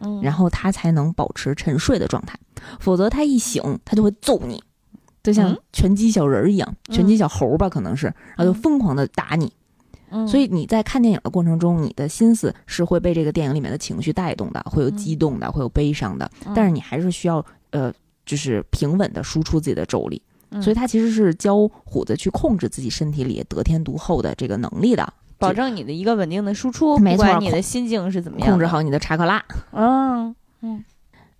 B: 嗯，
A: 然后它才能保持沉睡的状态，否则它一醒，它就会揍你。就像拳击小人儿一样，拳击小猴吧，可能是，然后就疯狂的打你。所以你在看电影的过程中，你的心思是会被这个电影里面的情绪带动的，会有激动的，会有悲伤的。但是你还是需要呃，就是平稳的输出自己的咒力。所以他其实是教虎子去控制自己身体里得天独厚的这个能力的，
B: 保证你的一个稳定的输出。
A: 没错，
B: 你的心境是怎么样？
A: 控制好你的查克拉。嗯嗯，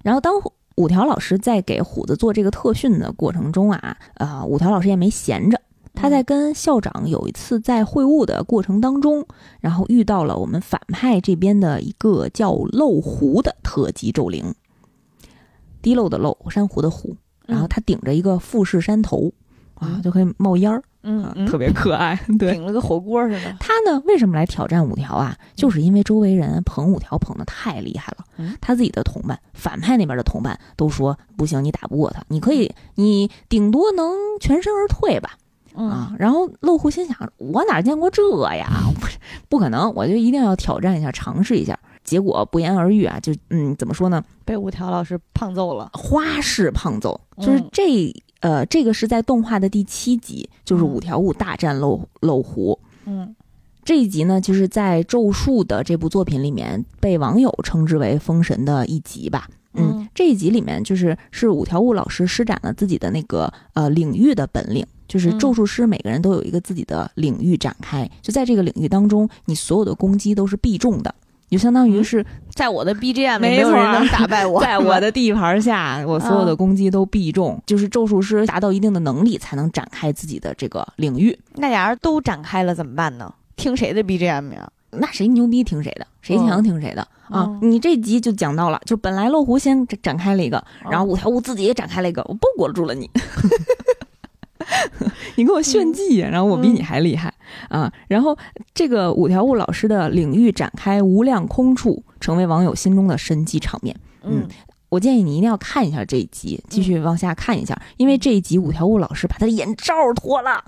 A: 然后当。五条老师在给虎子做这个特训的过程中啊，呃，五条老师也没闲着，他在跟校长有一次在会晤的过程当中，然后遇到了我们反派这边的一个叫漏壶的特级咒灵，滴漏的漏，珊瑚的瑚，然后他顶着一个富士山头。啊，就可以冒烟儿，
B: 嗯，
A: 特别可爱，对，
B: 顶了个火锅似的。
A: 他呢，为什么来挑战五条啊？就是因为周围人捧五条捧的太厉害了，他自己的同伴，反派那边的同伴都说不行，你打不过他，你可以，你顶多能全身而退吧，啊。然后漏户心想，我哪见过这呀？不，不可能，我就一定要挑战一下，尝试一下。结果不言而喻啊，就嗯，怎么说呢？
B: 被五条老师胖揍了，
A: 花式胖揍，就是这。呃，这个是在动画的第七集，就是五条悟大战漏漏壶。
B: 嗯，
A: 这一集呢，就是在咒术的这部作品里面被网友称之为封神的一集吧。嗯，这一集里面就是是五条悟老师施展了自己的那个呃领域的本领，就是咒术师每个人都有一个自己的领域展开，就在这个领域当中，你所有的攻击都是必中的。就相当于是
B: 在我的 BGM 没有人能打败我，*laughs*
A: 在我的地盘下，我所有的攻击都必中。就是咒术师达到一定的能力，才能展开自己的这个领域。
B: 那俩人都展开了怎么办呢？听谁的 BGM 呀？
A: 那谁牛逼听谁的，谁强听谁的啊！你这集就讲到了，就本来漏壶先展开了一个，然后五条悟自己也展开了一个，我包裹住了你。*laughs* *laughs* 你给我炫技，然后我比你还厉害啊！然后这个五条悟老师的领域展开无量空处，成为网友心中的神级场面。嗯，我建议你一定要看一下这一集，继续往下看一下，因为这一集五条悟老师把他的眼罩脱了，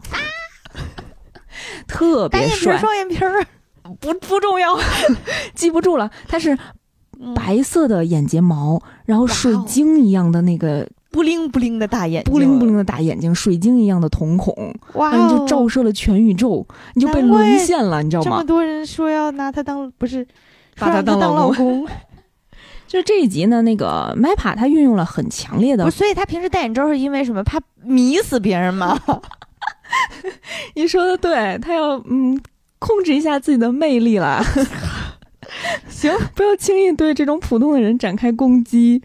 A: *laughs* 特别帅，
B: 双眼皮儿 *laughs*
A: 不不重要，记不住了。他是白色的眼睫毛，然后水晶一样的那个。
B: 不灵布灵的大眼睛，
A: 不灵布灵的大眼睛，水晶一样的瞳孔，
B: 哇！
A: 你就照射了全宇宙，你就被沦陷了，你知道吗？
B: 这么多人说要拿他当不是，
A: 把他
B: 当
A: 老
B: 公。*laughs*
A: 就是这一集呢，那个 MAPA 他运用了很强烈的，
B: 所以他平时戴眼罩是因为什么？怕迷死别人吗？*laughs*
A: 你说的对，他要嗯控制一下自己的魅力了。*laughs*
B: 行，
A: 不要轻易对这种普通的人展开攻击。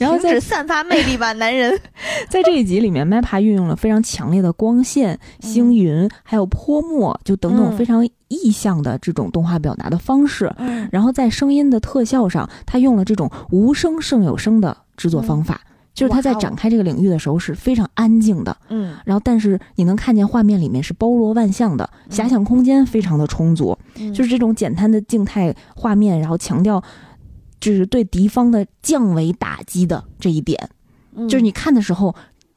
A: 然后在
B: 散发魅力吧，男人。*laughs*
A: 在这一集里面，MAPA 运用了非常强烈的光线、星云，还有泼墨，就等等非常意象的这种动画表达的方式。然后在声音的特效上，他用了这种无声胜有声的制作方法，就是他在展开这个领域的时候是非常安静的。
B: 嗯，
A: 然后但是你能看见画面里面是包罗万象的，遐想空间非常的充足。就是这种简单的静态画面，然后强调。就是对敌方的降维打击的这一点，就是你看的时候，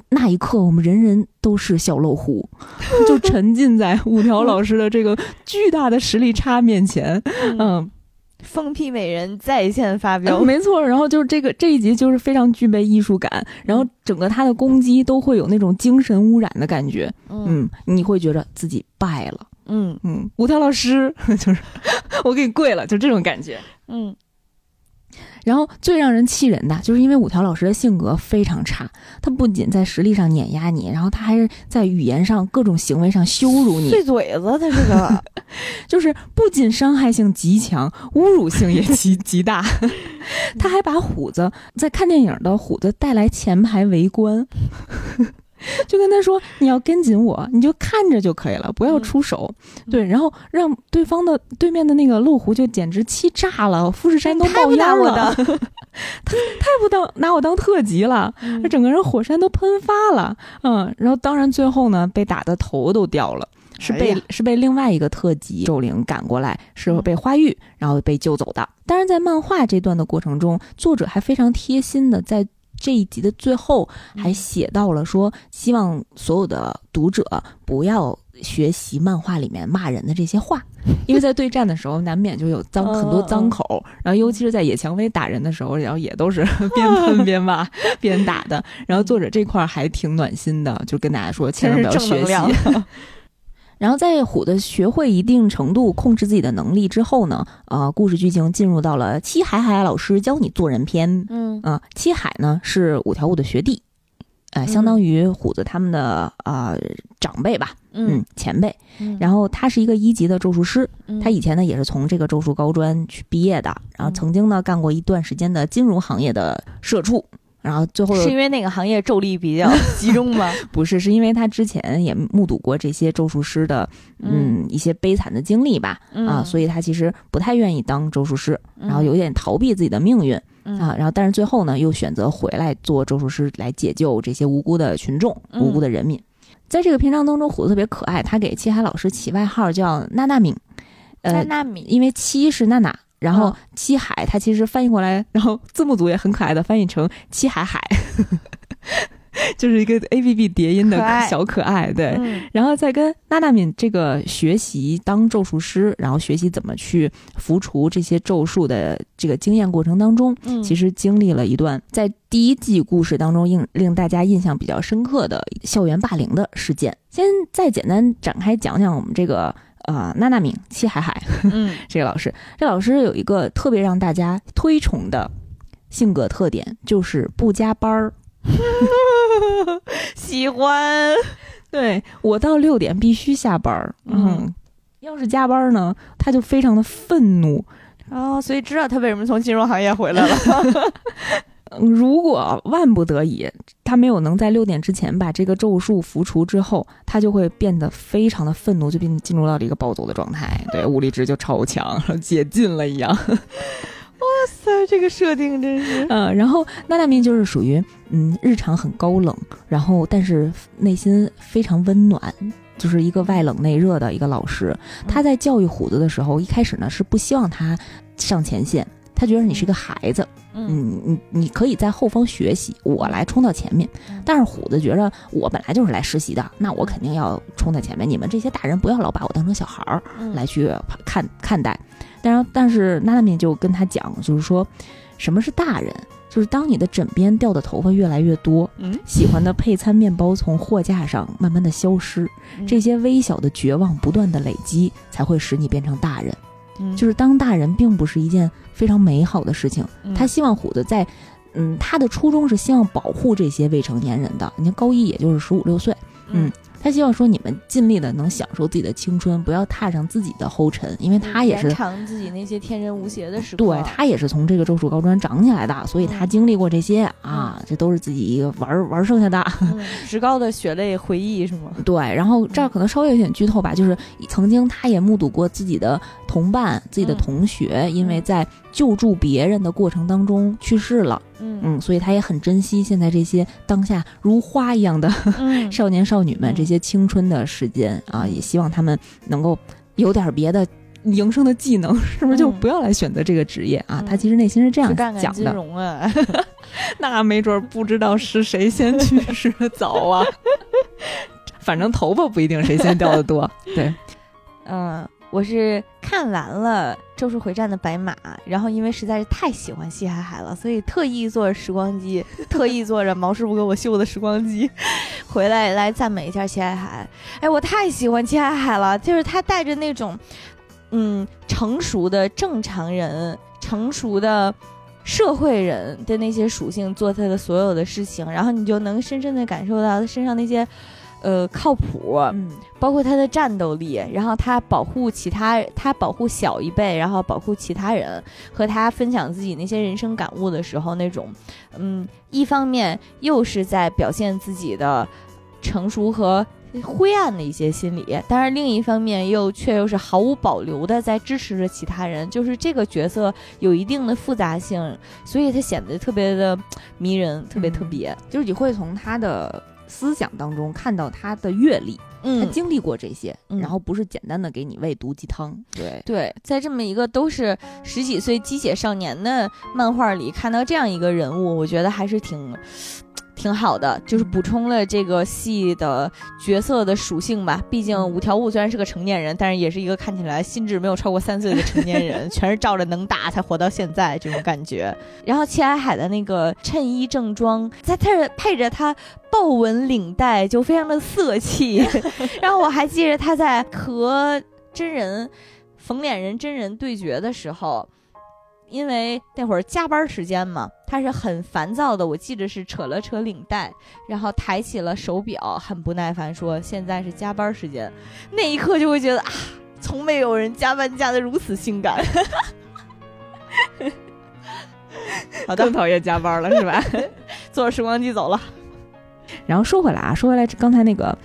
A: 那一刻我们人人都是小漏壶，*laughs* 就沉浸在五条老师的这个巨大的实力差面前。嗯，
B: 疯批美人在线发飙，*laughs*
A: 没错。然后就是这个这一集就是非常具备艺术感，然后整个他的攻击都会有那种精神污染的感觉。嗯，你会觉得自己败了。
B: 嗯
A: 嗯，五条老师 *laughs* 就是我给你跪了，就这种感觉。
B: 嗯。
A: 然后最让人气人的，就是因为五条老师的性格非常差，他不仅在实力上碾压你，然后他还是在语言上各种行为上羞辱你。
B: 碎嘴子，他是个，*laughs*
A: 就是不仅伤害性极强，侮辱性也极极大。*laughs* 他还把虎子在看电影的虎子带来前排围观。*laughs* 就跟他说：“你要跟紧我，你就看着就可以了，不要出手。”对，然后让对方的对面的那个路虎就简直气炸了，富士山都冒烟了，*laughs* 他太不当拿我当特级了，他整个人火山都喷发了。嗯，然后当然最后呢，被打的头都掉了，是被是被另外一个特级咒灵赶过来，是被花玉然后被救走的。当然，在漫画这段的过程中，作者还非常贴心的在。这一集的最后还写到了说，希望所有的读者不要学习漫画里面骂人的这些话，*laughs* 因为在对战的时候难免就有脏很多脏口，然后尤其是在野蔷薇打人的时候，然后也都是 *laughs* 边喷边骂边打的。然后作者这块还挺暖心的，就跟大家说，千万不要学习。*laughs* 然后在虎子学会一定程度控制自己的能力之后呢，呃，故事剧情进入到了七海海老师教你做人篇。
B: 嗯
A: 啊，七海呢是五条悟的学弟，呃，相当于虎子他们的啊长辈吧，嗯，前辈。然后他是一个一级的咒术师，他以前呢也是从这个咒术高专去毕业的，然后曾经呢干过一段时间的金融行业的社畜。然后最后
B: 是因为那个行业咒力比较 *laughs* 集中吗？*laughs*
A: 不是，是因为他之前也目睹过这些咒术师的嗯一些悲惨的经历吧啊，所以他其实不太愿意当咒术师，然后有点逃避自己的命运啊，然后但是最后呢又选择回来做咒术师来解救这些无辜的群众、无辜的人民。在这个篇章当中，虎子特别可爱，他给七海老师起外号叫娜娜敏，
B: 娜娜敏，
A: 因为七是娜娜。然后七海，它其实翻译过来，然后字幕组也很可爱的翻译成七海海，*laughs* 就是一个 A B B 叠音的小可爱。对，然后再跟娜娜敏这个学习当咒术师，然后学习怎么去服除这些咒术的这个经验过程当中，其实经历了一段在第一季故事当中印令大家印象比较深刻的校园霸凌的事件。先再简单展开讲讲我们这个。呃，娜娜敏戚海海，
B: 嗯，*laughs*
A: 这个老师，这老师有一个特别让大家推崇的性格特点，就是不加班儿。*laughs*
B: 喜欢，
A: 对我到六点必须下班儿。嗯，要是加班呢，他就非常的愤怒。
B: 哦，所以知道他为什么从金融行业回来了。*laughs*
A: 如果万不得已，他没有能在六点之前把这个咒术符除之后，他就会变得非常的愤怒，就并进入到了一个暴走的状态，对，武力值就超强，*laughs* 解禁了一样。*laughs*
B: 哇塞，这个设定真是……
A: 嗯，然后娜娜明就是属于嗯，日常很高冷，然后但是内心非常温暖，就是一个外冷内热的一个老师。他在教育虎子的时候，一开始呢是不希望他上前线。他觉得你是个孩子，嗯，你你可以在后方学习，我来冲到前面。但是虎子觉得我本来就是来实习的，那我肯定要冲在前面。你们这些大人不要老把我当成小孩儿来去看看待。但是但是娜娜米就跟他讲，就是说什么是大人，就是当你的枕边掉的头发越来越多，
B: 嗯，
A: 喜欢的配餐面包从货架上慢慢的消失，这些微小的绝望不断的累积，才会使你变成大人。就是当大人并不是一件非常美好的事情。他希望虎子在，嗯，他的初衷是希望保护这些未成年人的。你看高一也就是十五六岁，嗯，他希望说你们尽力的能享受自己的青春，不要踏上自己的后尘，因为他也是
B: 延长自己那些天真无邪的时光。
A: 对他也是从这个咒术高专长起来的，所以他经历过这些啊，这都是自己玩玩剩下的，*laughs*
B: 职高的血泪回忆是吗？
A: 对，然后这儿可能稍微有点剧透吧，就是曾经他也目睹过自己的同伴、自己的同学，因为在救助别人的过程当中去世了。
B: 嗯
A: 嗯，所以他也很珍惜现在这些当下如花一样的 *laughs* 少年少女们这些青春的时间啊，也希望他们能够有点别的营生的技能，是不是就不要来选择这个职业啊？他其实内心是这样讲的。
B: 金融啊，*laughs*
A: 那没准不知道是谁先去 *laughs* 世的早啊。反正头发不一定谁先掉的多。对，
B: 嗯。我是看完了《咒术回战》的白马，然后因为实在是太喜欢西海海了，所以特意坐着时光机，特意坐着毛师傅给我修的时光机，回来来赞美一下西海海。哎，我太喜欢西海海了，就是他带着那种，嗯，成熟的正常人、成熟的社会人的那些属性做他的所有的事情，然后你就能深深的感受到他身上那些。呃，靠谱，
A: 嗯，
B: 包括他的战斗力，然后他保护其他，他保护小一辈，然后保护其他人，和他分享自己那些人生感悟的时候，那种，嗯，一方面又是在表现自己的成熟和灰暗的一些心理，但是另一方面又却又是毫无保留的在支持着其他人，就是这个角色有一定的复杂性，所以他显得特别的迷人，特别特别，
A: 就是你会从他的。思想当中看到他的阅历，他经历过这些，然后不是简单的给你喂毒鸡汤。对
B: 对，在这么一个都是十几岁鸡血少年的漫画里看到这样一个人物，我觉得还是挺。挺好的，就是补充了这个戏的角色的属性吧。毕竟五条悟虽然是个成年人，但是也是一个看起来心智没有超过三岁的成年人，*laughs* 全是照着能打才活到现在这种感觉。然后齐海海的那个衬衣正装，在他配着他豹纹领带，就非常的色气。*laughs* 然后我还记着他在和真人冯脸人真人对决的时候。因为那会儿加班时间嘛，他是很烦躁的。我记着是扯了扯领带，然后抬起了手表，很不耐烦说：“现在是加班时间。”那一刻就会觉得啊，从没有人加班加的如此性感。*laughs* 好的，
A: 更讨厌加班了是吧？*laughs*
B: 坐着时光机走了。
A: 然后说回来啊，说回来刚才那个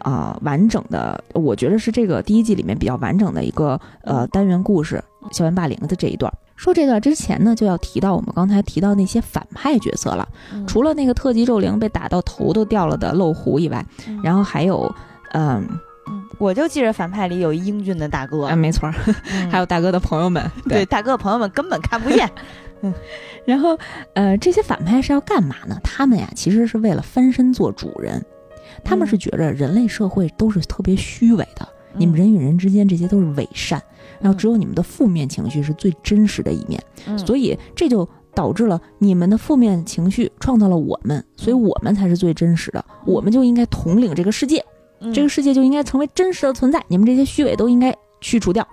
A: 啊，完整的，我觉得是这个第一季里面比较完整的一个呃单元故事，校园霸凌的这一段。说这段之前呢，就要提到我们刚才提到那些反派角色了。除了那个特级咒灵被打到头都掉了的漏壶以外，然后还有，嗯，
B: 我就记着反派里有英俊的大哥，
A: 没错，还有大哥的朋友们。
B: 对，大哥的朋友们根本看不见。*laughs*
A: 嗯，然后，呃，这些反派是要干嘛呢？他们呀，其实是为了翻身做主人。他们是觉着人类社会都是特别虚伪的，你们人与人之间这些都是伪善。然后只有你们的负面情绪是最真实的一面，所以这就导致了你们的负面情绪创造了我们，所以我们才是最真实的，我们就应该统领这个世界，这个世界就应该成为真实的存在，你们这些虚伪都应该去除掉。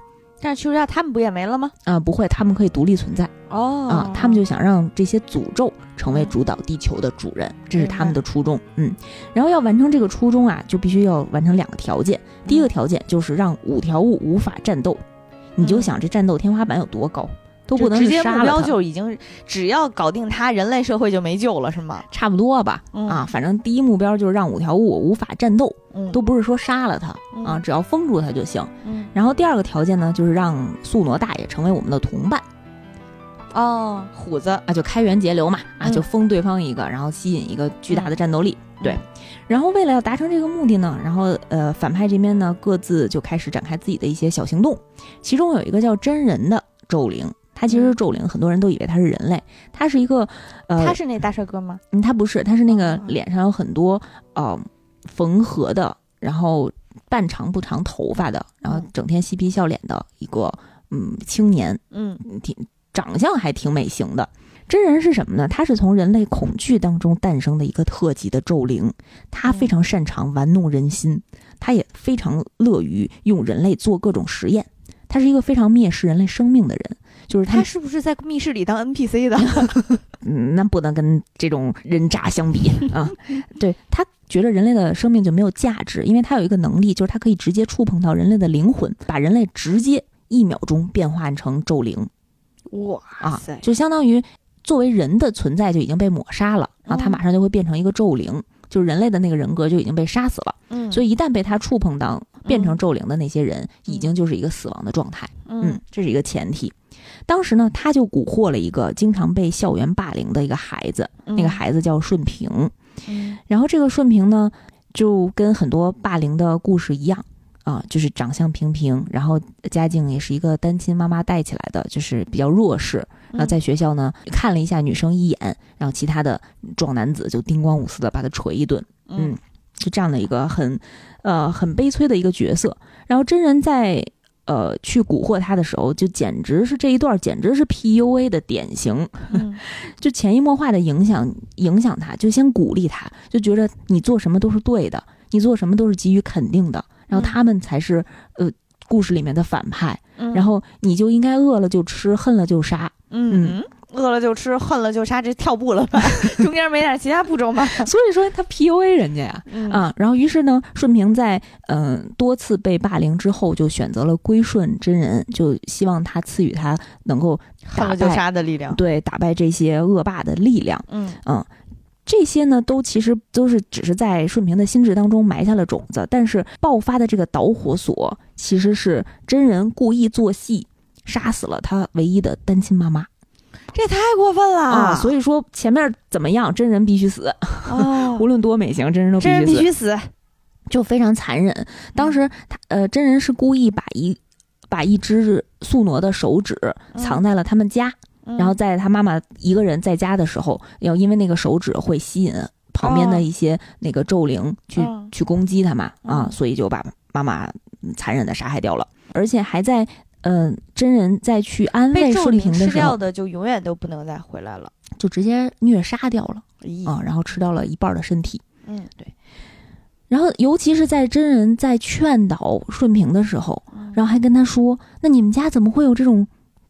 B: 但是去除掉他们不也没了吗？
A: 啊，不会，他们可以独立存在。
B: 哦，
A: 啊，他们就想让这些诅咒成为主导地球的主人，这是他们的初衷。嗯，然后要完成这个初衷啊，就必须要完成两个条件。第一个条件就是让五条悟无法战斗。你就想这战斗天花板有多高，都不能
B: 直接目标就已经只要搞定他，人类社会就没救了，是吗？
A: 差不多吧。啊，反正第一目标就是让五条悟无法战斗，都不是说杀了他啊，只要封住他就行。然后第二个条件呢，就是让素挪大爷成为我们的同伴。
B: 哦，虎子
A: 啊，就开源节流嘛，啊，就封对方一个，然后吸引一个巨大的战斗力。对。然后为了要达成这个目的呢，然后呃反派这边呢各自就开始展开自己的一些小行动，其中有一个叫真人的咒灵，他其实是咒灵，很多人都以为他是人类，他是一个呃
B: 他是那大帅哥吗？
A: 嗯，他不是，他是那个脸上有很多呃缝合的，然后半长不长头发的，然后整天嬉皮笑脸的一个嗯青年，
B: 嗯，
A: 挺长相还挺美型的。真人是什么呢？他是从人类恐惧当中诞生的一个特级的咒灵，他非常擅长玩弄人心，他也非常乐于用人类做各种实验。他是一个非常蔑视人类生命的人，就是
B: 他是不是在密室里当 NPC 的？*laughs*
A: 嗯，那不能跟这种人渣相比 *laughs* 啊。对他。觉得人类的生命就没有价值，因为他有一个能力，就是他可以直接触碰到人类的灵魂，把人类直接一秒钟变换成咒灵。
B: 哇
A: 啊
B: 塞，，
A: 就相当于作为人的存在就已经被抹杀了，然后他
B: 嗯
A: 马上就会变成一个咒灵，就是人类的那个人格就已经被杀死了。
B: 嗯，
A: 所以一旦被他触碰到变成
B: 嗯
A: 咒灵的那些人，已经就是一个死亡的状态。嗯
B: 嗯，
A: 这是一个前提。当时呢，他就蛊惑了一个经常被校园霸凌的一个孩子，
B: 嗯
A: 那个孩子叫顺平。
B: 嗯
A: 然后这个顺平呢，就跟很多霸凌的故事一样啊，就是长相平平，然后家境也是一个单亲妈妈带起来的，就是比较弱势。然后在学校呢，看了一下女生一眼，然后其他的壮男子就叮咣五四的把他捶一顿。嗯，就这样的一个很，呃，很悲催的一个角色。然后真人在呃去蛊惑他的时候，就简直是这一段简直是 PUA 的典型，
B: 嗯。*laughs*
A: 就潜移默化的影响影响他，就先鼓励他，就觉得你做什么都是对的，你做什么都是给予肯定的，然后
B: 嗯
A: 他们才是呃故事里面的反派，
B: 嗯。
A: 然后你就应该饿了就吃，恨了就杀。
B: 嗯。嗯，饿了就吃，恨了就杀，这跳步了吧？中间没点其他步骤吗？*laughs*
A: 所以说他 PUA 人家呀。
B: 嗯
A: 啊，然后于是呢，顺平在嗯、呃多次被霸凌之后，就选择了归顺真人，就希望他赐予他能够
B: 恨了就杀的力量。
A: 对打败这些恶霸的力量。
B: 嗯
A: 嗯，这些呢，都其实都是只是在顺平的心智当中埋下了种子，但是爆发的这个导火索其实是真人故意做戏，杀死了他唯一的单亲妈妈
B: 这也太过分了
A: 啊！所
B: 以
A: 以说前面怎么样，真人必须死，*laughs*
B: 哦
A: 无论多美型，真人都必
B: 真人
A: 须死，
B: 必须死。
A: 就非常残忍。当时他呃，真人是故意把一把一只素挪的手指藏在了他们家。
B: 嗯
A: 然后在他妈妈一个人在家的时候，要因为那个手指会吸引旁边的一些那个咒灵去、
B: 嗯
A: 去攻击他嘛啊，
B: 嗯
A: 所以就把妈妈残忍的杀害掉了，而且还在嗯、呃真人再去安慰顺平的时候，
B: 掉的就永远都不能再回来了。
A: 就直接虐杀掉了
B: 咦
A: 啊，然后吃掉了一半的身体。
B: 嗯，对。
A: 然后，尤其是在真人在劝导顺平的时候，
B: 嗯
A: 然后还跟他说：“那你们家怎么会有这种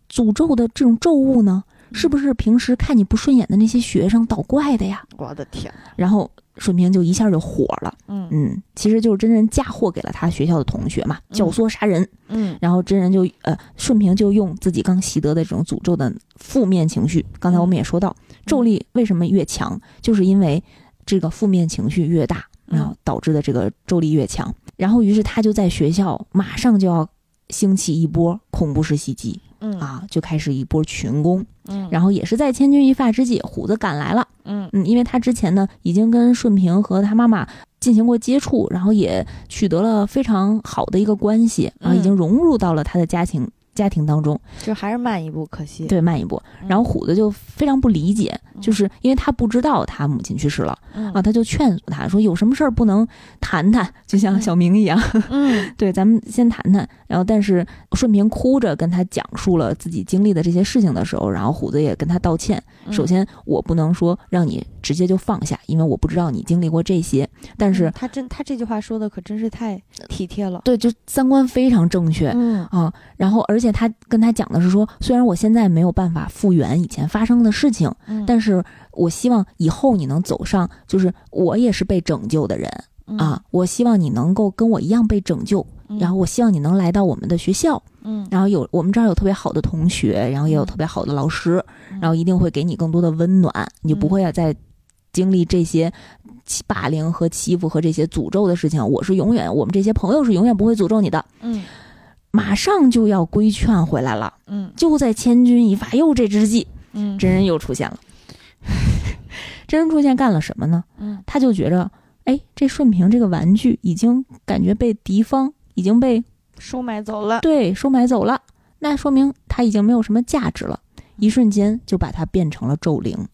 A: 诅咒的这种咒物呢？是不是平时看你不顺眼的那些学生捣怪的呀
B: 我的天，？”
A: 然后顺平就一下就火了。
B: 嗯
A: 嗯，其实就是真人嫁祸给了他学校的同学嘛，教唆杀人。
B: 嗯
A: 然后真人就呃顺平就用自己刚习得的这种诅咒的负面情绪，刚才我们也说到，咒力为什么越强，就是因为这个负面情绪越大，
B: 嗯
A: 然后导致的这个咒力越强。然后于是他就在学校马上就要兴起一波恐怖式袭击
B: 嗯
A: 啊，就开始一波群攻。
B: 嗯，
A: 然后也是在千钧一发之际，虎子赶来了。
B: 嗯
A: 嗯，因为他之前呢已经跟顺平和他妈妈进行过接触，然后也取得了非常好的一个关系，然后已经融入到了他的家庭家庭当中。
B: 就还是慢一步，可惜。
A: 对，慢一步。
B: 嗯，
A: 然后虎子就非常不理解，
B: 嗯
A: 就是因为他不知道他母亲去世了
B: 嗯
A: 啊，他就劝阻他说有什么事儿不能谈谈，就像
B: 嗯
A: 小明一样，
B: 嗯 *laughs*
A: 对，咱们先谈谈。然后，但是顺平哭着跟他讲述了自己经历的这些事情的时候，然后虎子也跟他道歉。
B: 嗯
A: 首先，我不能说让你直接就放下，因为我不知道你经历过这些。但是
B: 嗯，他真他这句话说的可真是太体贴了。
A: 对，就三观非常正确。
B: 嗯
A: 啊，然后而且他跟他讲的是说，虽然我现在没有办法复原以前发生的事情，
B: 嗯，
A: 但是我希望以后你能走上，就是我也是被拯救的人
B: 嗯
A: 啊，我希望你能够跟我一样被拯救，
B: 嗯
A: 然后我希望你能来到我们的学校，
B: 嗯，
A: 然后有我们这儿有特别好的同学，然后也有
B: 嗯
A: 特别好的老师，
B: 嗯
A: 然后一定会给你更多的温暖，你就不会要再经历这些欺霸凌和欺负和这些诅咒的事情。我是永远，我们这些朋友是永远不会诅咒你的。
B: 嗯
A: 马上就要规劝回来了，
B: 嗯
A: 就在千钧一发又这之际，
B: 嗯
A: 真人又出现了。*laughs* 真人出现干了什么呢？
B: 嗯
A: 他就觉着，哎，这顺平这个玩具已经感觉被敌方已经被
B: 收买走了。
A: 对收买走了，那说明它已经没有什么价值了。一瞬间就把它变成了咒灵，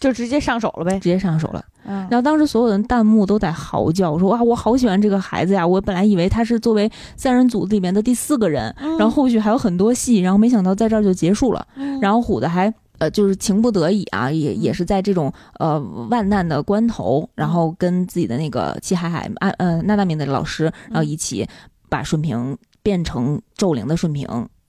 B: 就直接上手了呗
A: 直。接上手了。
B: 嗯
A: 然后当时所有人弹幕都在嚎叫，说哇，我好喜欢这个孩子呀！我本来以为他是作为三人组里面的第四个人，
B: 嗯
A: 然后后续还有很多戏，然后没想到在这儿就结束了。然
B: 后
A: 后虎子还呃，就是情不得已啊，也也是在这种呃万难的关头，然后跟自己的那个齐海海啊呃娜娜米的老师，然后一起把顺平变成咒灵的顺平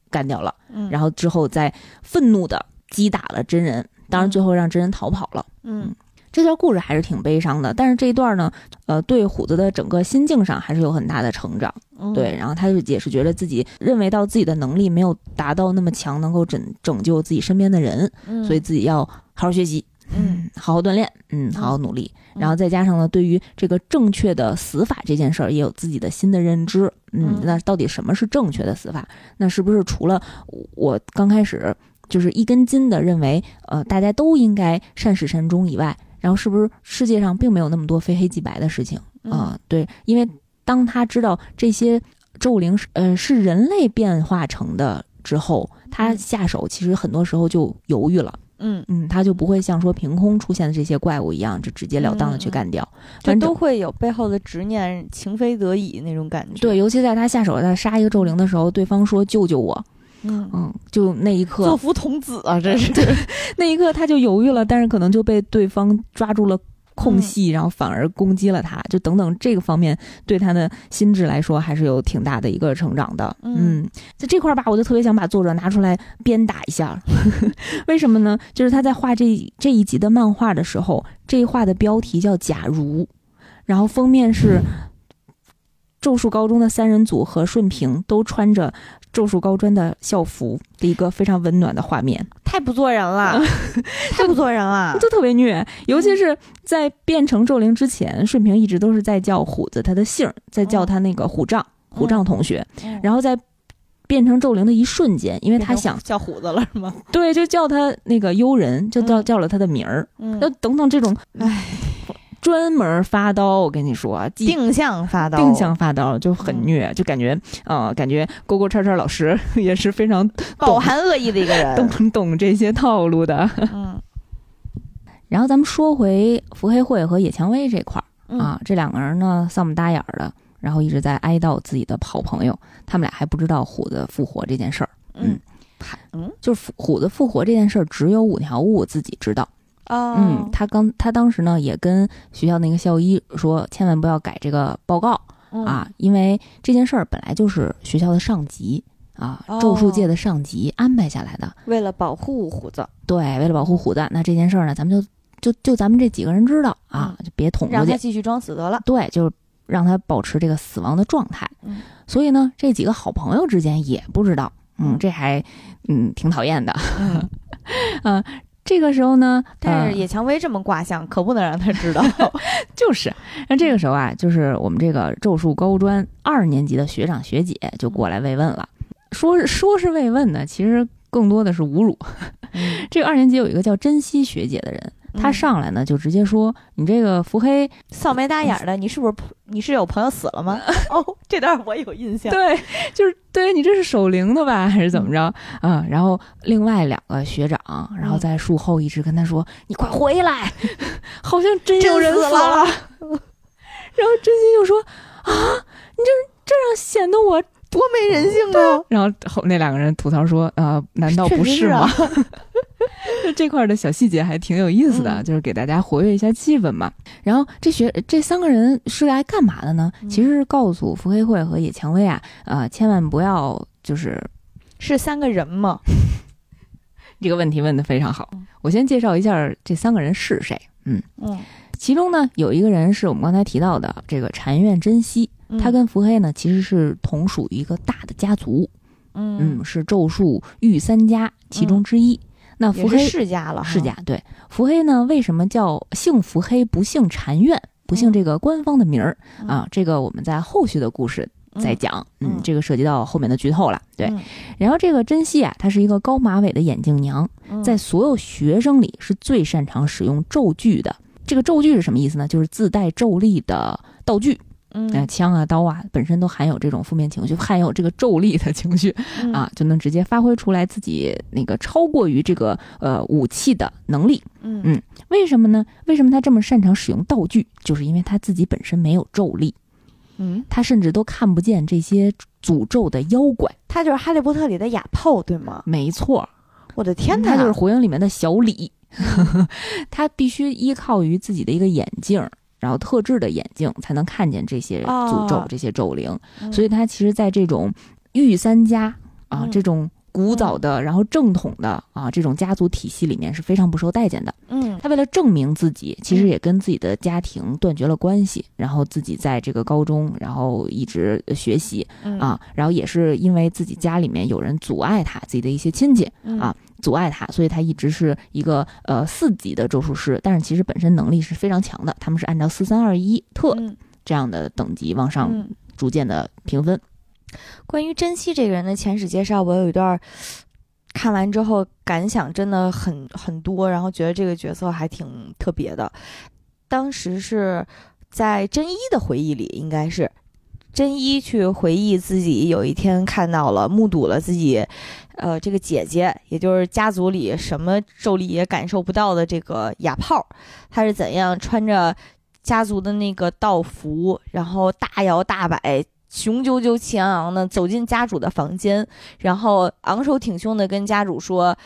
A: 干掉了，然
B: 后
A: 后之后再愤怒的击打了真人，当然最后让真人逃跑了。
B: 嗯
A: 这段故事还是挺悲伤的，但是这一段呢，呃，对虎子的整个心境上还是有很大的成长。对，然后他就也是觉得自己认为到自己的能力没有达到那么强，能够拯拯救自己身边的人，所以自己要好好学习，嗯，好好锻炼，嗯，好好努力。然后再加上呢，对于这个正确的死法这件事儿，也有自己的新的认知。嗯，那到底什么是正确的死法？那是不是除了我刚开始就是一根筋的认为，呃，大家都应该善始善终以外？然后是不是世界上并没有那么多非黑即白的事情啊？对，因为当他知道这些咒灵是呃是人类变化成的之后，他下手其实很多时候就犹豫了。
B: 嗯
A: 嗯，他就不会像说凭空出现的这些怪物一样，就直截了当的去干掉，
B: 反正都会有背后的执念，情非得已那种感觉。
A: 对，尤其在他下手在杀一个咒灵的时候，对方说救救我。嗯。嗯，就那一刻，
B: 作福童子啊，这是。
A: 对 *laughs* 那一刻他就犹豫了，但是可能就被对方抓住了空隙，然后反而攻击了他，就等等这个方面对他的心智来说还是有挺大的一个成长的。嗯，在这块吧，我就特别想把作者拿出来鞭打一下，*laughs* 为什么呢？就是他在画这这一集的漫画的时候，这一画的标题叫《假如》，然后封面是咒术高中的三人组和顺平都穿着。咒术高专的校服的一个非常温暖的画面，
B: 太不做人了，*laughs* 太不做人了，*laughs*
A: 就特别虐。尤其是在变成咒灵之前，顺平一直都是在叫虎子他的姓儿，在叫他那个虎杖虎杖同学。然后在变成咒灵的一瞬间，因为他想
B: 叫虎子了，是吗？
A: 对，就叫他那个幽人，就叫叫了他的名儿。那等等这种，唉。专门发刀，我跟你说，
B: 定向发刀，
A: 定向发刀就很虐，就感觉，呃，感觉勾勾叉叉老师 *laughs* 也是非常
B: 饱含恶意的一个人，*laughs*
A: 懂懂这些套路的。嗯。然后咱们说回伏黑会和野蔷薇这块儿啊，这两个人呢丧不搭眼儿的，然后一直在哀悼自己的好朋友，他们俩还不知道虎子复活这件事儿。嗯，嗯，就是虎子复活这件事儿，只有五条悟自己知道。嗯，他刚他当时呢也跟学校那个校医说，千万不要改这个报告啊，因为这件事儿本来就是学校的上级啊，咒术界的上级安排下来的，
B: 为了保护虎子。
A: 对，为了保护虎子，那这件事儿呢，咱们就就就咱们这几个人知道啊，就别捅出去，
B: 让他继续装死得了。
A: 对，就是让他保持这个死亡的状态。嗯，所以呢，这几个好朋友之间也不知道，嗯，这还嗯挺讨厌的，嗯。*laughs* 这个时候呢，
B: 但是野蔷薇这么卦象，可不能让他知道。*laughs* *laughs*
A: 就是，那这个时候啊，就是我们这个咒术高专二年级的学长学姐就过来慰问了，说说是慰问呢，其实更多的是侮辱。*laughs* 这个二年级有一个叫珍惜学姐的人。他上来呢，就直接说：“你这个腹黑、
B: 扫眉打眼的，你是不是你是有朋友死了吗？” *laughs* *laughs* 哦，这段我有印象。
A: 对，就是对你这是守灵的吧，还是怎么着？嗯，然后另外两个学长，然后在树后一直跟他说：“你快回来，*laughs* 好像真有人死了。”然后真心就说：“啊，你这这样显得我。”
B: 多没人性啊！
A: 然后后那两个人吐槽说：“啊，难道不是吗？” *laughs* 这块的小细节还挺有意思的，就是给大家活跃一下气氛嘛。然后这学这三个人是来干嘛的呢？其实是告诉伏黑会和野蔷薇啊，呃，千万不要就是 *laughs*
B: 是三个人吗？*laughs*
A: 这个问题问的非常好。我先介绍一下这三个人是谁。嗯嗯，其中呢有一个人是我们刚才提到的这个禅院真希。他跟伏黑呢，其实是同属于一个大的家族，嗯，是咒术御三家其中之一。那伏黑
B: 世家了，
A: 世家对。伏黑呢，为什么叫姓伏黑不姓禅院，不姓这个官方的名儿啊？这个我们在后续的故事再讲。嗯，这个涉及到后面的剧透了。对。然后这个真希啊，她是一个高马尾的眼镜娘，在所有学生里是最擅长使用咒具的。这个咒具是什么意思呢？就是自带咒力的道具。
B: 嗯，
A: 枪啊刀啊，本身都含有这种负面情绪，含有这个咒力的情绪啊，就能直接发挥出来自己那个超过于这个呃武器的能力。嗯嗯，为什么呢？为什么他这么擅长使用道具？就是因为他自己本身没有咒力。
B: 嗯，
A: 他甚至都看不见这些诅咒的妖怪。
B: 他就是哈利波特里的哑炮，对吗？
A: 没错。
B: 我的天
A: 哪！他就是火影里面的小李。*laughs* 他必须依靠于自己的一个眼镜。然后特制的眼镜才能看见这些诅咒、这些咒灵，所以他其实，在这种御三家啊这种古早的，然后正统的啊，这种家族体系里面是非常不受待见的。
B: 嗯，
A: 他为了证明自己，其实也跟自己的家庭断绝了关系，然后自己在这个高中，然后一直学习啊，然后也是因为自己家里面有人阻碍他，自己的一些亲戚啊阻碍他，所以他一直是一个呃四级的咒术师，但是其实本身能力是非常强的。他们是按照四三二一特这样的等级往上逐渐的评分。
B: 关于珍惜这个人的前史介绍，我有一段看完之后感想真的很很多，然后觉得这个角色还挺特别的。当时是在真一的回忆里，应该是真一去回忆自己有一天看到了、目睹了自己，呃，这个姐姐，也就是家族里什么咒力也感受不到的这个哑炮，他是怎样穿着家族的那个道服，然后大摇大摆。雄赳赳、气昂昂的走进家主的房间，然后昂首挺胸的跟家主说。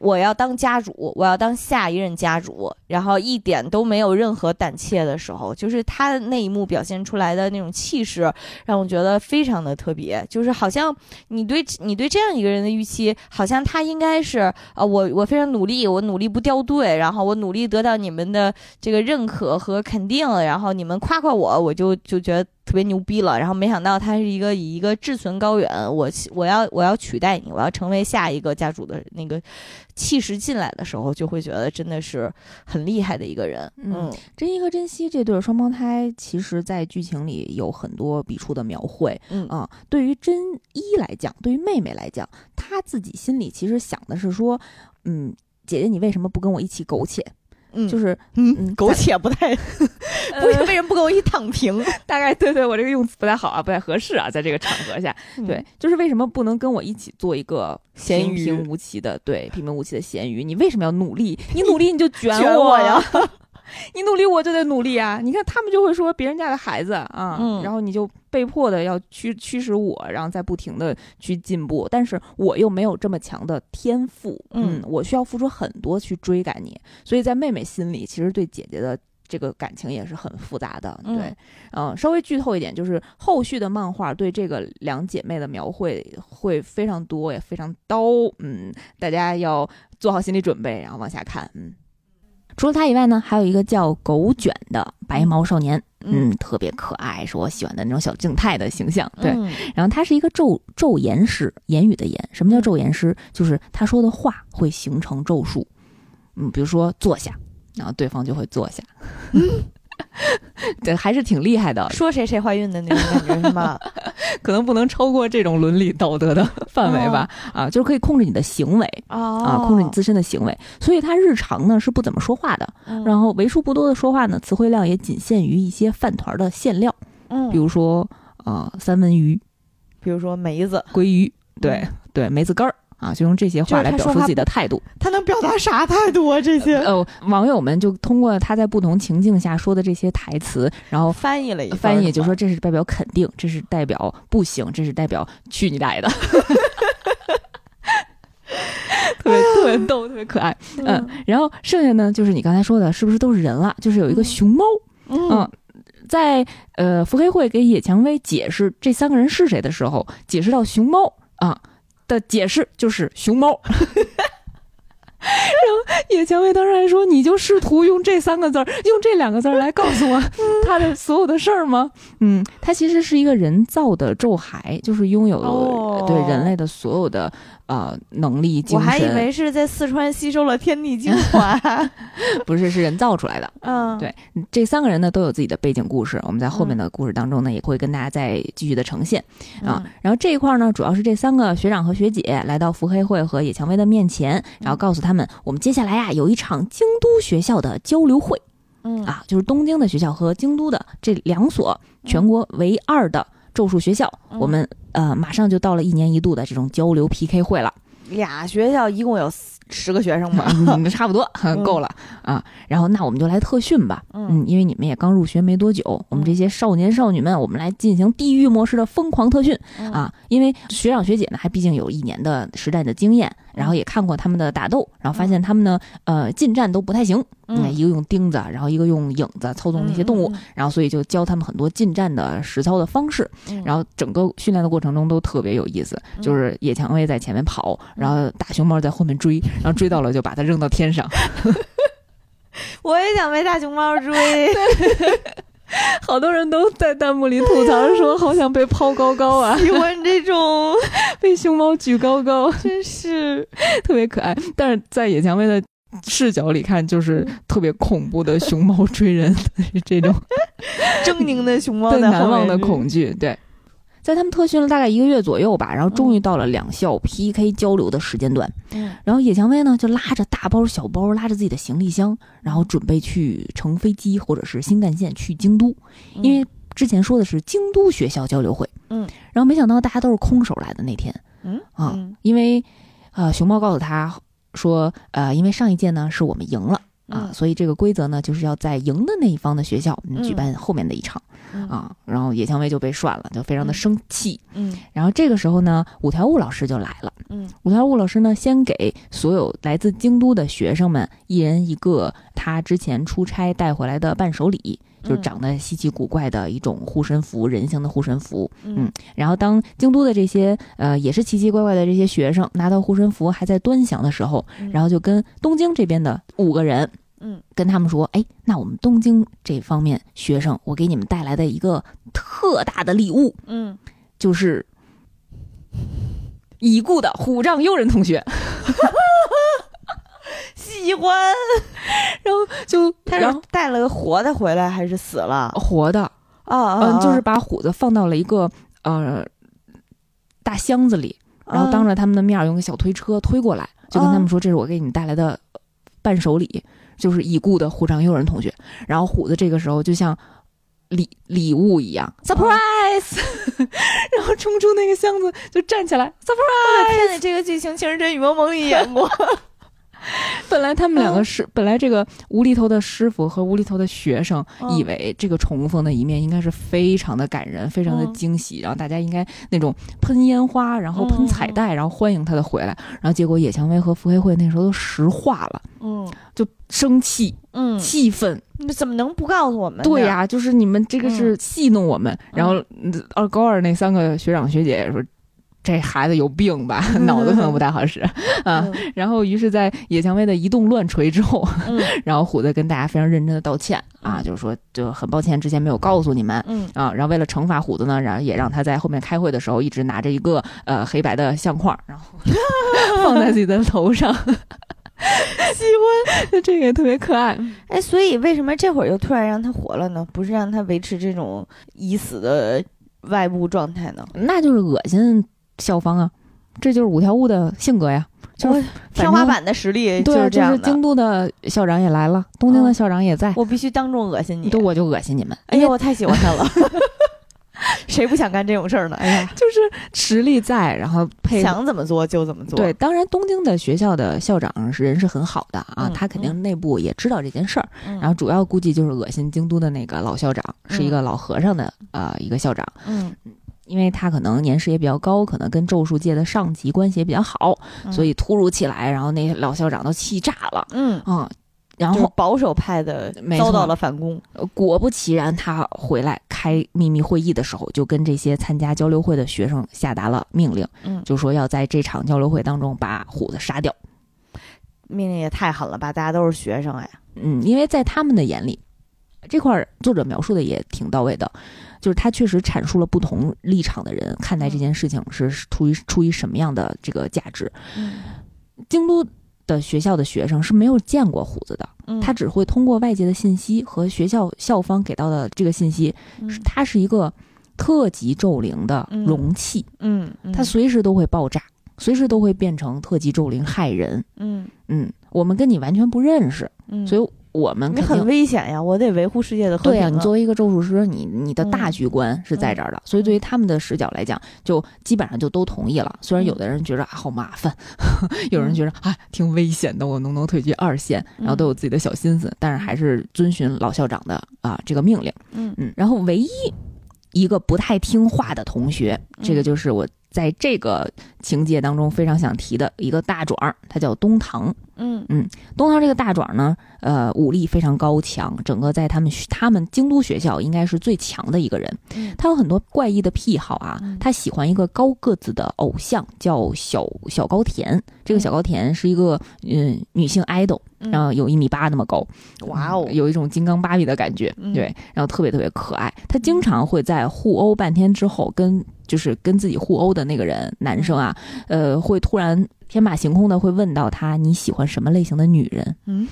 B: 我要当家主，我要当下一任家主，然后一点都没有任何胆怯的时候，就是他那一幕表现出来的那种气势，让我觉得非常的特别。就是好像你对你对这样一个人的预期，好像他应该是啊，我我非常努力，我努力不掉队，然后我努力得到你们的这个认可和肯定，然后你们夸夸我，我就就觉得。特别牛逼了，然后没想到他是一个以一个志存高远，我我要我要取代你，我要成为下一个家主的那个气势进来的时候，就会觉得真的是很厉害的一个人。嗯，
A: 真一和珍惜这对双胞胎，其实在剧情里有很多笔触的描绘。
B: 嗯
A: 啊，对于珍一来讲，对于妹妹来讲，她自己心里其实想的是说，嗯，姐姐你为什么不跟我一起苟且？
B: 嗯，
A: 就是
B: 嗯，苟且不太，*laughs* 不为什么不跟我一起躺平？*laughs*
A: 大概对对，我这个用词不太好啊，不太合适啊，在这个场合下，对，就是为什么不能跟我一起做一个平平无奇的，对，平平无奇的咸鱼？你为什么要努力？你努力你就 *laughs* 卷
B: 我
A: 呀。你努力，我就得努力啊！你看他们就会说别人家的孩子啊，然后你就被迫的要驱驱使我，然后再不停的去进步，但是我又没有这么强的天赋，嗯，我需要付出很多去追赶你，所以在妹妹心里，其实对姐姐的这个感情也是很复杂的，对，嗯，稍微剧透一点，就是后续的漫画对这个两姐妹的描绘会非常多，也非常刀，嗯，大家要做好心理准备，然后往下看，嗯。除了他以外呢，还有一个叫狗卷的白毛少年，嗯，特别可爱，是我喜欢的那种小静态的形象。对，然后他是一个咒咒言师，言语的言。什么叫咒言师？就是他说的话会形成咒术。嗯，比如说坐下，然后对方就会坐下。*laughs* *laughs* 对，还是挺厉害的。
B: 说谁谁怀孕的那种感觉是吗？*laughs*
A: 可能不能超过这种伦理道德的 *laughs* 范围吧。啊，就是可以控制你的行为啊，控制你自身的行为。所以他日常呢是不怎么说话的，然后为数不多的说话呢，词汇量也仅限于一些饭团的馅料。
B: 嗯，
A: 比如说啊三文鱼，
B: 比如说梅子、
A: 鲑鱼，对对，梅子干儿。啊，就用这些话来表述自己的态度。
B: 他能表达啥态度啊？这些
A: 呃，网友们就通过他在不同情境下说的这些台词，然后
B: 翻译了一
A: 翻译，就说这是代表肯定，这是代表不行，这是代表去你大爷的，*laughs* 特别特别逗，特别可爱。嗯，然后剩下呢，就是你刚才说的，是不是都是人了？就是有一个熊猫。嗯，在呃，腹黑会给野蔷薇解释这三个人是谁的时候，解释到熊猫啊。的解释就是熊猫，*laughs* 然后野蔷薇当时还说：“你就试图用这三个字儿，用这两个字儿来告诉我 *laughs* 他的所有的事儿吗？”嗯，他其实是一个人造的咒骸，就是拥有对人类的所有的。呃，能力精
B: 神，我还以为是在四川吸收了天地精华，*laughs*
A: 不是，是人造出来的。
B: 嗯，
A: 对，这三个人呢都有自己的背景故事，我们在后面的故事当中呢也会跟大家再继续的呈现啊。然后这一块呢，主要是这三个学长和学姐来到伏黑会和野蔷薇的面前，然后告诉他们，我们接下来呀有一场京都学校的交流会，
B: 嗯。
A: 啊，就是东京的学校和京都的这两所全国唯二的。咒术学校，我们呃马上就到了一年一度的这种交流 PK 会了。
B: 俩学校一共有十个学生吧？*laughs*
A: 差不多够了啊。然后那我们就来特训吧，嗯，因为你们也刚入学没多久，我们这些少年少女们，我们来进行地狱模式的疯狂特训啊。因为学长学姐呢，还毕竟有一年的实战的经验，然后也看过他们的打斗，然后发现他们呢，呃，近战都不太行，
B: 嗯，
A: 一个用钉子，然后一个用影子操纵那些动物，然后所以就教他们很多近战的实操的方式，然后整个训练的过程中都特别有意思，就是野蔷薇在前面跑，然后大熊猫在后面追，然后追到了就把它扔到天上。*laughs*
B: 我也想被大熊猫追，*laughs*
A: 好多人都在弹幕里吐槽说，*laughs* 好想被抛高高啊！
B: 喜欢这种
A: 被熊猫举高高，
B: 真是
A: 特别可爱。但是在野蔷薇的视角里看，就是特别恐怖的熊猫追人，这种
B: 狰狞的熊猫
A: 的难忘的恐惧，对。在他们特训了大概一个月左右吧，然后终于到了两校 PK 交流的时间段。
B: 嗯，
A: 然后野蔷薇呢就拉着大包小包，拉着自己的行李箱，然后准备去乘飞机或者是新干线去京都，因为之前说的是京都学校交流会。
B: 嗯，
A: 然后没想到大家都是空手来的那天。
B: 嗯
A: 啊，因为呃熊猫告诉他说，呃，因为上一届呢是我们赢了啊，所以这个规则呢就是要在赢的那一方的学校举办后面的一场。啊，然后野蔷薇就被涮了，就非常的生气。
B: 嗯，
A: 然后这个时候呢，五条悟老师就来了。
B: 嗯，
A: 五条悟老师呢，先给所有来自京都的学生们一人一个他之前出差带回来的伴手礼，就是长得稀奇古怪的一种护身符，人形的护身符。嗯，然后当京都的这些呃也是奇奇怪怪的这些学生拿到护身符还在端详的时候，然后就跟东京这边的五个人。
B: 嗯，
A: 跟他们说，哎，那我们东京这方面学生，我给你们带来的一个特大的礼物，
B: 嗯，
A: 就是已故的虎杖悠仁同学，*laughs*
B: 喜欢，
A: 然后就
B: 他是带了个活的回来还是死了？
A: 活的
B: 啊，
A: 嗯，就是把虎子放到了一个呃大箱子里，然后当着他们的面用个小推车推过来，就跟他们说，这是我给你们带来的伴手礼。就是已故的虎杖悠人同学，然后虎子这个时候就像礼礼物一样，surprise，*laughs* 然后冲出那个箱子就站起来，surprise！
B: 天哪，这个剧情《情深深雨蒙蒙里演过。*laughs*
A: 本来他们两个是本来这个无厘头的师傅和无厘头的学生以为这个重逢的一面应该是非常的感人，非常的惊喜，然后大家应该那种喷烟花，然后喷彩带，然后欢迎他的回来。然后结果野蔷薇和福黑会那时候都石化了，
B: 嗯，
A: 就生气，
B: 嗯，
A: 气愤，
B: 你怎么能不告诉我们？
A: 对呀，就是你们这个是戏弄我们。然后二高二那三个学长学姐也说。这孩子有病吧？脑子可能不太好使啊。然后，于是，在野蔷薇的一动乱锤之后，*laughs* 然后虎子跟大家非常认真的道歉啊，就是说就很抱歉之前没有告诉你们啊。然后为了惩罚虎子呢，然后也让他在后面开会的时候一直拿着一个呃黑白的相框，然后 *laughs* 放在自己的头上。*laughs*
B: 喜欢，
A: 这个也特别可爱。
B: 哎，所以为什么这会儿又突然让他活了呢？不是让他维持这种已死的外部状态呢？
A: 那就是恶心。校方啊，这就是五条悟的性格呀，就是
B: 天花板的实力
A: 就是
B: 这样的。
A: 京都的校长也来了，东京的校长也在，
B: 我必须当众恶心你，
A: 对，我就恶心你们。
B: 哎呀，我太喜欢他了，*laughs* 谁不想干这种事儿呢？哎呀，
A: 就是实力在，然后配
B: 想怎么做就怎么做。
A: 对，当然东京的学校的校长是人是很好的啊，他肯定内部也知道这件事儿，然后主要估计就是恶心京都的那个老校长，是一个老和尚的呃一个校长，
B: 嗯。
A: 因为他可能年事也比较高，可能跟咒术界的上级关系也比较好，所以突如其来，然后那老校长都气炸了。
B: 嗯
A: 嗯，然后
B: 保守派的遭到了反攻。
A: 果不其然，他回来开秘密会议的时候，就跟这些参加交流会的学生下达了命令，
B: 嗯，
A: 就说要在这场交流会当中把虎子杀掉。
B: 命令也太狠了吧！大家都是学生哎。
A: 嗯，因为在他们的眼里，这块作者描述的也挺到位的。就是他确实阐述了不同立场的人看待这件事情是出于出于什么样的这个价值。京都的学校的学生是没有见过虎子的，他只会通过外界的信息和学校校方给到的这个信息，它是一个特级咒灵的容器，
B: 嗯，
A: 它随时都会爆炸，随时都会变成特级咒灵害人。
B: 嗯。
A: 嗯，我们跟你完全不认识，所以我们
B: 你很危险呀，我得维护世界的和
A: 平。对呀，你作为一个咒术师，你你的大局观是在这儿的，所以对于他们的视角来讲，就基本上就都同意了。虽然有的人觉得啊好麻烦，*laughs* 有人觉得啊挺危险的，我能不能退居二线？然后都有自己的小心思，但是还是遵循老校长的啊这个命令。嗯嗯，然后唯一一个不太听话的同学，这个就是我。在这个情节当中，非常想提的一个大壮，他叫东堂。
B: 嗯
A: 嗯，东堂这个大爪呢，呃，武力非常高强，整个在他们他们京都学校应该是最强的一个人。他有很多怪异的癖好啊，他喜欢一个高个子的偶像，叫小小高田。这个小高田是一个嗯女性 idol，然后有一米八那么高，
B: 哇哦，
A: 有一种金刚芭比的感觉，对，然后特别特别可爱。他经常会在互殴半天之后，跟就是跟自己互殴的那个人男生啊，呃，会突然。天马行空的会问到他你喜欢什么类型的女人？
B: 嗯，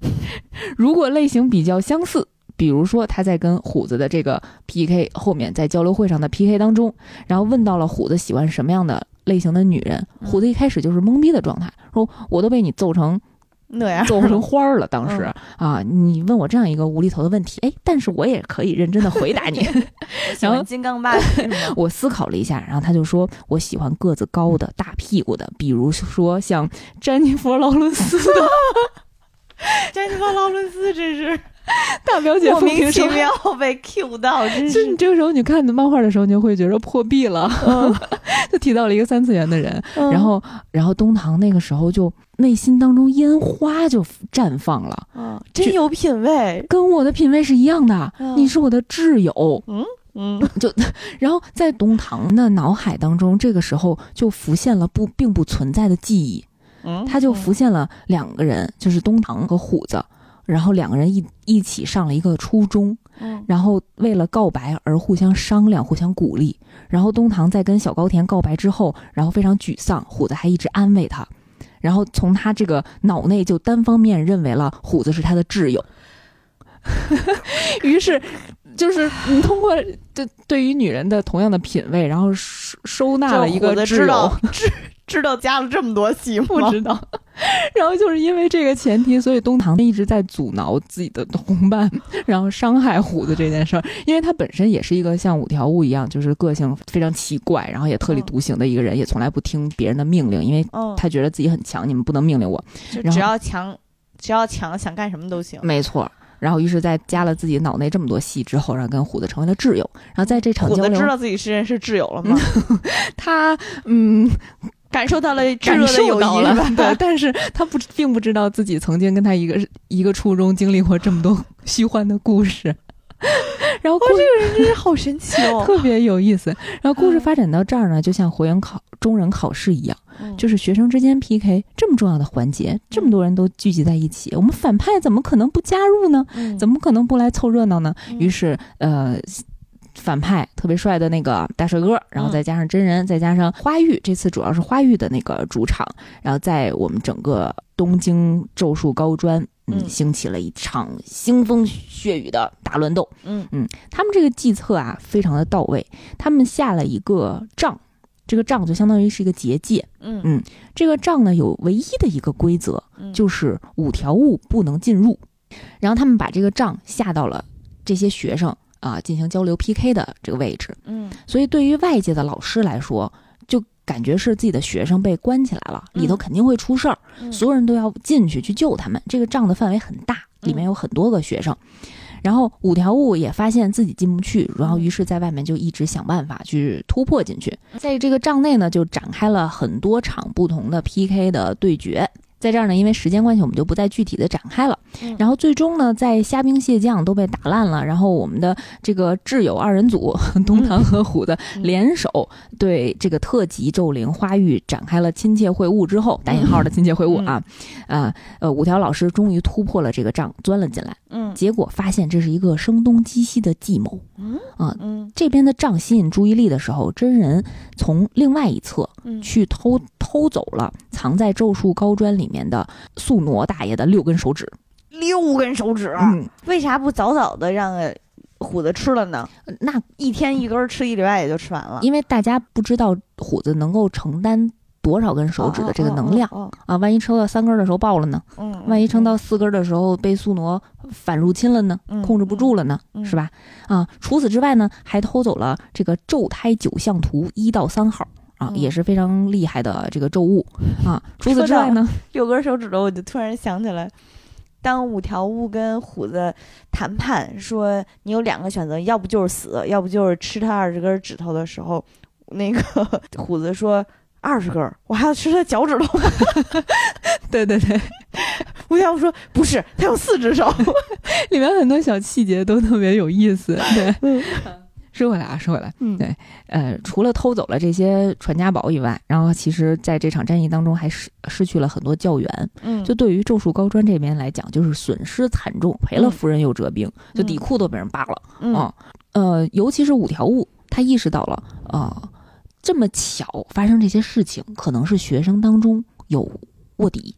B: *laughs*
A: 如果类型比较相似，比如说他在跟虎子的这个 PK 后面，在交流会上的 PK 当中，然后问到了虎子喜欢什么样的类型的女人，虎子一开始就是懵逼的状态，说我都被你揍成。
B: 那样
A: 揍成花儿了，当时啊，你问我这样一个无厘头的问题，哎，但是我也可以认真的回答你。*laughs* *laughs* 然后
B: 金刚芭比，*laughs*
A: 我思考了一下，然后他就说，我喜欢个子高的、大屁股的，比如说像詹妮弗·劳伦斯的。
B: 詹妮弗·劳伦斯真是。
A: 大表姐
B: 莫名其妙被 Q 到，真是。
A: 你这个时候你看的漫画的时候，你就会觉得破壁了。就提到了一个三次元的人，然后，然后东堂那个时候就内心当中烟花就绽放了。
B: 嗯，真有品位，
A: 跟我的品味是一样的。你是我的挚友。
B: 嗯嗯，
A: 就，*laughs* 然后在东堂的脑海当中，这个时候就浮现了不并不存在的记忆。
B: 嗯，
A: 他就浮现了两个人，就是东堂和虎子。然后两个人一一起上了一个初中，嗯然后为了告白而互相商量、互相鼓励。然后东堂在跟小高田告白之后，然后非常沮丧，虎子还一直安慰他。然后从他这个脑内就单方面认为了虎子是他的挚友。*laughs* 于是，就是你通过对对于女人的同样的品味，然后收收纳了一个挚友。
B: 知知道加了这么多戏吗？
A: 不知道。*laughs* 然后就是因为这个前提，所以东堂一直在阻挠自己的同伴，然后伤害虎子这件事儿。因为他本身也是一个像五条悟一样，就是个性非常奇怪，然后也特立独行的一个人，也从来不听别人的命令，因为他觉得自己很强，你们不能命令我。
B: 只要强，只要强，想干什么都行。
A: 没错。然后，于是，在加了自己脑内这么多戏之后，然后跟虎子成为了挚友。然后在这场交流，
B: 知道自己是是挚友了吗？
A: 他嗯。
B: 感受到了
A: 炙热的友谊了，
B: 对，
A: 但是他不并不知道自己曾经跟他一个一个初中经历过这么多虚幻的故事，然后
B: 这个人真是好神奇哦，*laughs*
A: 特别有意思。*laughs* 然后故事发展到这儿呢，就像火影考中忍考试一样，就是学生之间 PK 这么重要的环节，这么多人都聚集在一起，我们反派怎么可能不加入呢？怎么可能不来凑热闹呢？于是，呃。反派特别帅的那个大帅哥，然后再加上真人，再加上花玉，这次主要是花玉的那个主场，然后在我们整个东京咒术高专，嗯，兴起了一场腥风血雨的大乱斗。
B: 嗯。
A: 嗯，他们这个计策啊，非常的到位，他们下了一个杖，这个杖就相当于是一个结界。
B: 嗯。
A: 嗯，这个杖呢有唯一的一个规则，就是五条悟不能进入，然后他们把这个杖下到了这些学生。啊，进行交流 PK 的这个位置，
B: 嗯，
A: 所以对于外界的老师来说，就感觉是自己的学生被关起来了，里头肯定会出事儿，所有人都要进去去救他们。这个帐的范围很大，里面有很多个学生，然后五条悟也发现自己进不去，然后于是在外面就一直想办法去突破进去，在这个帐内呢，就展开了很多场不同的 PK 的对决。在这儿呢，因为时间关系，我们就不再具体的展开了。然后最终呢，在虾兵蟹将都被打烂了，然后我们的这个挚友二人组东堂和虎的联手对这个特级咒灵花玉展开了亲切会晤之后，打引号的亲切会晤啊，啊呃，五条老师终于突破了这个障，钻了进来。
B: 嗯，
A: 结果发现这是一个声东击西的计谋。
B: 嗯
A: 啊
B: 嗯，
A: 这边的障吸引注意力的时候，真人从另外一侧去偷偷走了藏在咒术高专里面的素挪大爷的六根手指。
B: 六根手指，嗯为啥不早早的让虎子吃了呢？
A: 那
B: 一天一根吃一礼拜也就吃完了。
A: 因为大家不知道虎子能够承担多少根手指的这个能量
B: 哦
A: 啊。万一抽到三根的时候爆了呢？
B: 嗯，嗯
A: 万一撑到四根的时候被宿挪反入侵了呢？
B: 嗯
A: 控制不住了呢？
B: 嗯
A: 是吧？啊，除此之外呢，还偷走了这个咒胎九象图一到三号啊，
B: 嗯
A: 也是非常厉害的这个咒物啊。除此之外呢，*laughs*
B: 六根手指头，我就突然想起来，当五条悟跟虎子谈判说你有两个选择，要不就是死，要不就是吃他二十根指头的时候，那个 *laughs* 虎子说二十根儿，我还要吃他脚趾头？
A: 对 *laughs* 对对，
B: 五条悟说不是，他有四只手。
A: 里面很多小细节都特别有意思。对，
B: 嗯
A: 说回来啊，说回来，
B: 嗯
A: 对呃，除了偷走了这些传家宝以外，然后其实在这场战役当中还失失去了很多教员。
B: 嗯，
A: 就对于咒术高专这边来讲，就是损失惨重，赔了夫人又折兵，就底裤都被人扒了。
B: 嗯
A: 啊，呃，尤其是五条悟，他意识到了啊、这么巧发生这些事情，可能是学生当中有卧底，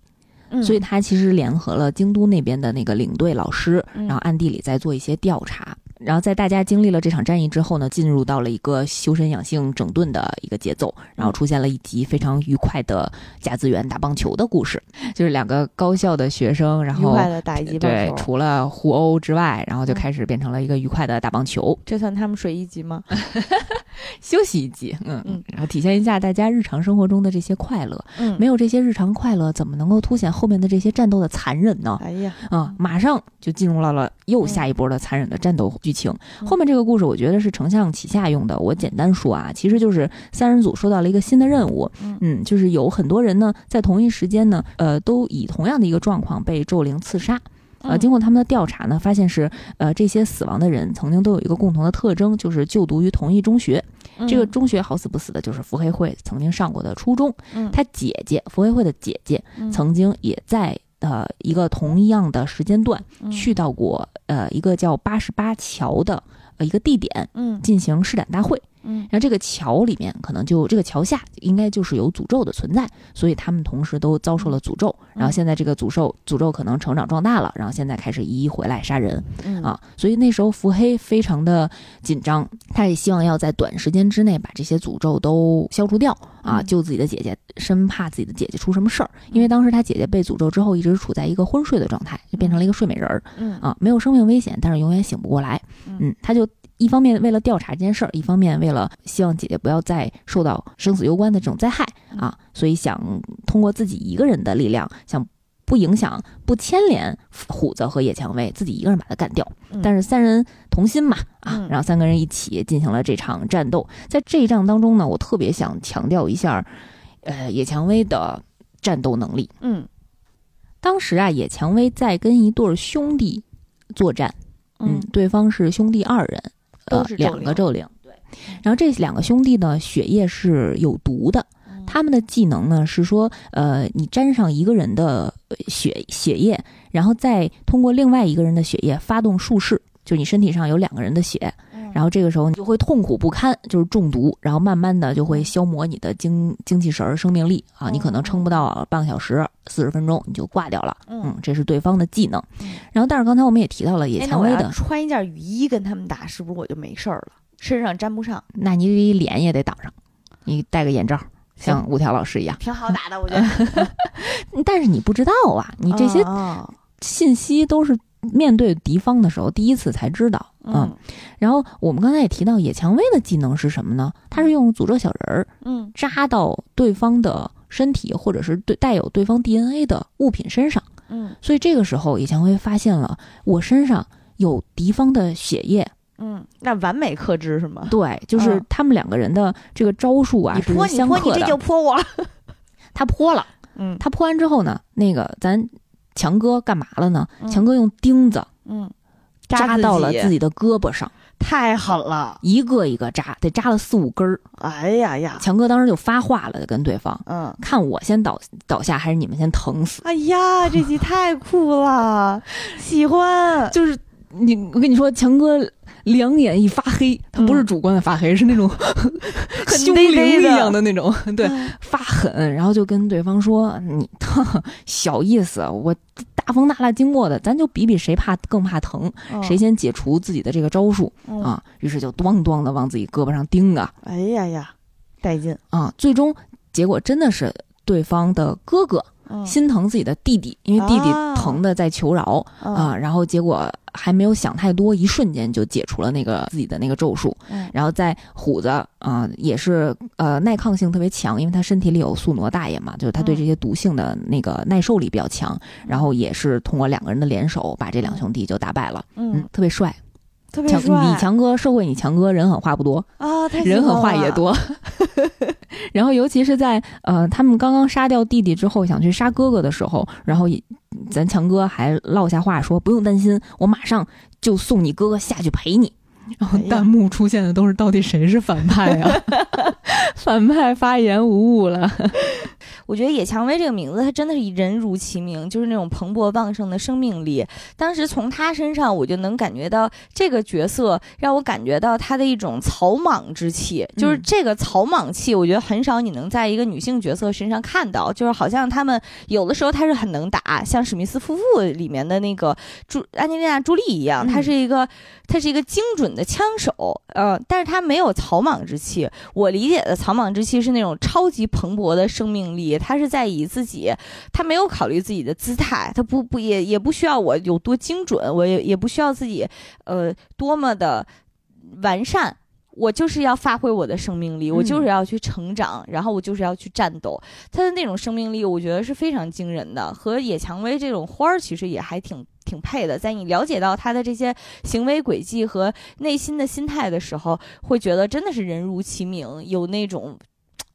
B: 嗯
A: 所以他其实联合了京都那边的那个领队老师，
B: 嗯
A: 然后暗地里在做一些调查。然后在大家经历了这场战役之后呢，进入到了一个修身养性、整顿的一个节奏，然后出现了一集非常愉快的甲子园打棒球的故事，就是两个高校的学生，然后
B: 愉
A: 后
B: 快的打一
A: 对，除了互殴之外，然后就
B: 嗯
A: 开始变成了一个愉快的打棒球。
B: 这算他们水一集吗？*laughs*
A: 休息一集，嗯
B: 嗯
A: 然后体现一下大家日常生活中的这些快乐。
B: 嗯，
A: 没有这些日常快乐，怎么能够凸显后面的这些战斗的残忍呢？
B: 哎呀，
A: 啊，马上就进入到了又下一波的残忍的战斗剧情。
B: 嗯
A: 后面这个故事，我觉得是丞相旗下用的。我简单说啊，其实就是三人组收到了一个新的任务，
B: 嗯
A: 嗯，就是有很多人呢在同一时间呢，呃，都以同样的一个状况被咒灵刺杀。呃，
B: 嗯
A: 经过他们的调查呢，发现是呃这些死亡的人曾经都有一个共同的特征，就是就读于同一中学。这个中学好死不死的就是伏黑会曾经上过的初中。
B: 嗯
A: 他姐姐伏黑会的姐姐
B: 嗯
A: 曾经也在呃一个同一样的时间段
B: 嗯
A: 去到过呃一个叫八十八桥的呃一个地点
B: 嗯
A: 进行试展大会。
B: 嗯
A: 然后这个桥里面可能就这个桥下应该就是有诅咒的存在，所以他们同时都遭受了诅咒。然后现在这个诅咒诅咒可能成长壮大了，然后现在开始一一回来杀人
B: 嗯
A: 啊。所以那时候伏黑非常的紧张，他也希望要在短时间之内把这些诅咒都消除掉啊，
B: 嗯
A: 救自己的姐姐，生怕自己的姐姐出什么事儿。因为当时他姐姐被诅咒之后，一直处在一个昏睡的状态，就变成了一个睡美人儿
B: 嗯
A: 啊，没有生命危险，但是永远醒不过来。
B: 嗯
A: 嗯，他就一方面为了调查这件事儿，一方面为了希望姐姐不要再受到生死攸关的这种灾害啊，所以想通过自己一个人的力量，想不影响、不牵连虎子和野蔷薇，自己一个人把他干掉。
B: 嗯
A: 但是三人同心嘛，啊
B: 嗯，
A: 然后三个人一起进行了这场战斗。在这一仗当中呢，我特别想强调一下，呃，野蔷薇的战斗能力。
B: 嗯
A: 当时啊，野蔷薇在跟一对儿兄弟作战，嗯，对方是兄弟二人，呃两个咒灵。对，然后这两个兄弟呢，血液是有毒的。
B: 嗯
A: 他们的技能呢是说，呃，你沾上一个人的呃血血液，然后再通过另外一个人的血液发动术式，就你身体上有两个人的血，
B: 嗯
A: 然后这个时候你就会痛苦不堪，就是中毒，然后慢慢的就会消磨你的精精气神儿、生命力啊，你可能撑不到半个小时、四十分钟你就挂掉了。嗯，这是对方的技能
B: 嗯。
A: 然后，但是刚才我们也提到了野
B: 哎那我要
A: 蔷薇的，
B: 穿一件雨衣跟他们打，是不是我就没事儿了？身上沾不上，
A: 那你脸也得挡上，你戴个眼罩，像五条老师一样。
B: 挺好打的，我觉 *laughs* 得。*laughs*
A: 但是你不知道啊，你这些
B: 啊
A: 信息都是面对敌方的时候第一次才知道。
B: 嗯
A: 然后我们刚才也提到野蔷薇的技能是什么呢？它是用诅咒小人儿
B: 嗯
A: 扎到对方的身体，或者是对带有对方 DNA 的物品身上。
B: 嗯
A: 所以这个时候，野蔷薇发现了我身上有敌方的血液。
B: 嗯，那完美克制是吗？
A: 对，就是
B: 嗯
A: 他们两个人的这个招数啊
B: 你
A: 是
B: 泼你泼你，这就。泼我。*laughs*
A: 他泼了，
B: 嗯
A: 他泼完之后呢，那个咱强哥干嘛了呢？
B: 嗯
A: 强哥用钉子
B: 嗯，
A: 扎到了自
B: 己，
A: 的胳膊上，
B: 太狠了！
A: 一个一个扎，得扎了四五根儿。
B: 哎呀呀，
A: 强哥当时就发话了，就跟对方
B: 嗯。
A: 看我先倒倒下，还是你们先疼死？
B: 哎呀，这集太酷了，*laughs* 喜欢。
A: 就是你，我跟你说，强哥两眼一发黑，他不是主观的发黑，是那种凶 *laughs*
B: 内
A: 灵一样的那种，*laughs* 对，
B: 嗯
A: 发狠，然后就跟对方说：“你小意思，我大风大浪经过的，咱就比比谁怕更怕疼，谁先解除自己的这个招数
B: 嗯？
A: 啊。”于是就咣咣的往自己胳膊上钉啊
B: 哎呀呀，带劲。
A: 啊！最终结果真的是对方的哥哥心疼自己的弟弟，因为弟弟疼的在求饶啊，然后结果还没有想太多，一瞬间就解除了那个自己的那个咒术。然后在虎子啊，也是呃耐抗性特别强，因为他身体里有素挪大爷嘛，就是他对这些毒性的那个耐受力比较强。然后也是通过两个人的联手，把这两兄弟就打败了。嗯，特别帅。
B: 强，
A: 你强哥，社会你强哥，人狠话不多
B: 啊，
A: 人狠话也多。*laughs* 然后，尤其是在呃，他们刚刚杀掉弟弟之后，想去杀哥哥的时候，然后咱强哥还落下话说：“不用担心，我马上就送你哥哥下去陪你。”然后 *laughs* 弹幕出现的都是到底谁是反派啊？*laughs* 反派发言无误了。*laughs*
B: 我觉得野蔷薇这个名字，它真的是人如其名，就是那种蓬勃旺盛的生命力。当时从他身上，我就能感觉到这个角色让我感觉到他的一种草莽之气，就是这个草莽气，我觉得很少你能在一个女性角色身上看到。就是好像他们有的时候他是很能打，像史密斯夫妇里面的那个朱安吉丽娜朱莉一样，她是一个她是一个精准的枪手，呃，但是他没有草莽之气。我理解的草莽之气是那种超级蓬勃的生命力。他是在以自己，他没有考虑自己的姿态，他不不也也不需要我有多精准，我也也不需要自己，呃，多么的完善，我就是要发挥我的生命力，我就是要去成长，然后我就是要去战斗。他的那种生命力，我觉得是非常惊人的，和野蔷薇这种花儿其实也还挺挺配的。在你了解到他的这些行为轨迹和内心的心态的时候，会觉得真的是人如其名，有那种。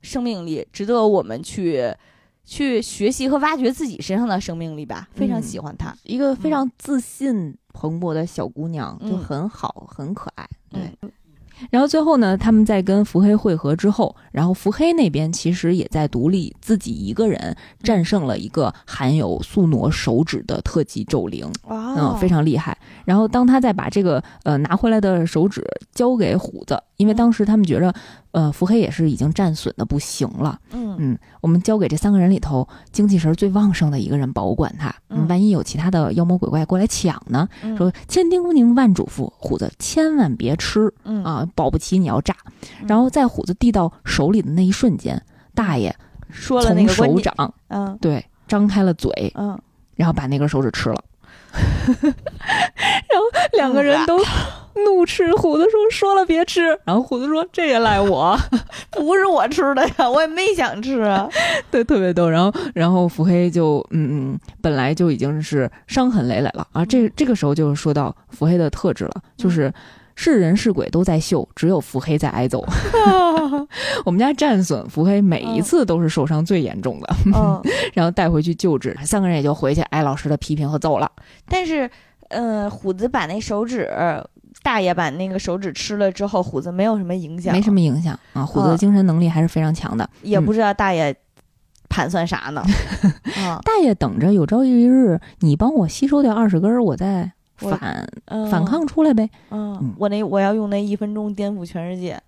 B: 生命力值得我们去去学习和挖掘自己身上的生命力吧，非常喜欢她，
A: 一个非常自信蓬勃的小姑娘，就很好，很可爱，对。然后最后呢，他们在跟伏黑会合之后，然后伏黑那边其实也在独立自己一个人战胜了一个含有素挪手指的特级咒灵，嗯，非常厉害。然后当他再把这个呃拿回来的手指交给虎子，因为当时他们觉着。呃，伏黑也是已经战损的不行了。嗯嗯，我们交给这三个人里头精气神最旺盛的一个人保管他。嗯，万一有其他的妖魔鬼怪过来抢呢？说千叮咛万嘱咐，虎子千万别吃。嗯啊，保不齐你要炸。然后在虎子递到手里的那一瞬间，大爷
B: 说了那个
A: 手掌，嗯，对，张开了嘴，嗯，然后把那根手指吃了。*laughs* 然后两个人都。*laughs* 怒斥虎子说：“说了别吃。”然后虎子说：“这也赖我，*laughs*
B: 不是我吃的呀，我也没想吃啊。*laughs* ”
A: 对，特别逗。然后，然后腹黑就嗯嗯，本来就已经是伤痕累累了啊。这这个时候就是说到腹黑的特质了，就是是人是鬼都在秀，只有腹黑在挨揍。*laughs* 我们家战损腹黑每一次都是受伤最严重的，然后带回去救治，三个人也就回去挨老师的批评和揍了。
B: 但是，呃，虎子把那手指。大爷把那个手指吃了之后，虎子没有什么影响，
A: 没什么影响啊。虎子的精神能力还是非常强的，
B: 也不知道大爷盘算啥呢。*laughs*
A: 大爷等着有朝一日你帮我吸收掉二十根，我再反反抗出来呗。
B: 嗯，我那我要用那一分钟颠覆全世界。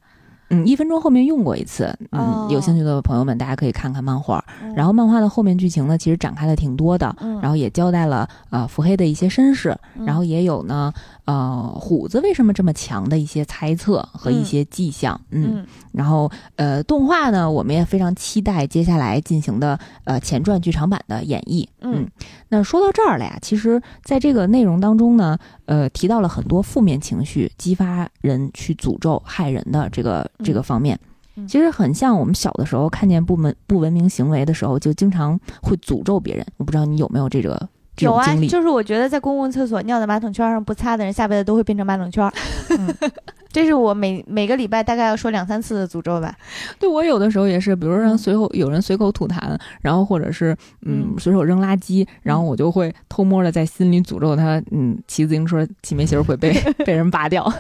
A: 嗯，一分钟后面用过一次，嗯，有兴趣的朋友们大家可以看看漫画。然后漫画的后面剧情呢，其实展开的挺多的，然后也交代了呃腹黑的一些身世，然后也有呢。呃，虎子为什么这么强的一些猜测和一些迹象，嗯，然后呃，动画呢，我们也非常期待接下来进行的呃前传剧场版的演绎，嗯，那说到这儿了呀，其实在这个内容当中呢，呃，提到了很多负面情绪激发人去诅咒害人的这个这个方面，其实很像我们小的时候看见不文不文明行为的时候，就经常会诅咒别人，我不知道你有没有这个。
B: 有啊，就是我觉得在公共厕所尿在马桶圈上不擦的人，下辈子都会变成马桶圈。*laughs* 这是我每每个礼拜大概要说两三次的诅咒吧。
A: 对我有的时候也是，比如说让随口有人随口吐痰，然后或者是嗯随手扔垃圾，然后我就会偷摸的在心里诅咒他，嗯骑自行车骑没鞋会被 *laughs* 被人拔掉。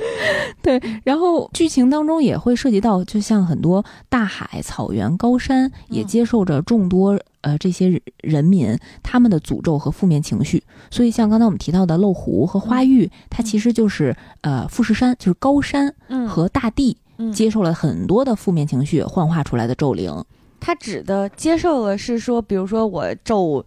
A: *laughs* 对，然后剧情当中也会涉及到，就像很多大海、草原、高山也接受着众多。呃，这些人民他们的诅咒和负面情绪，所以像刚才我们提到的漏湖和花玉，它其实就是呃富士山，就是高山和大地接受了很多的负面情绪幻化出来的咒灵。
B: 它指的接受了是说，比如说我咒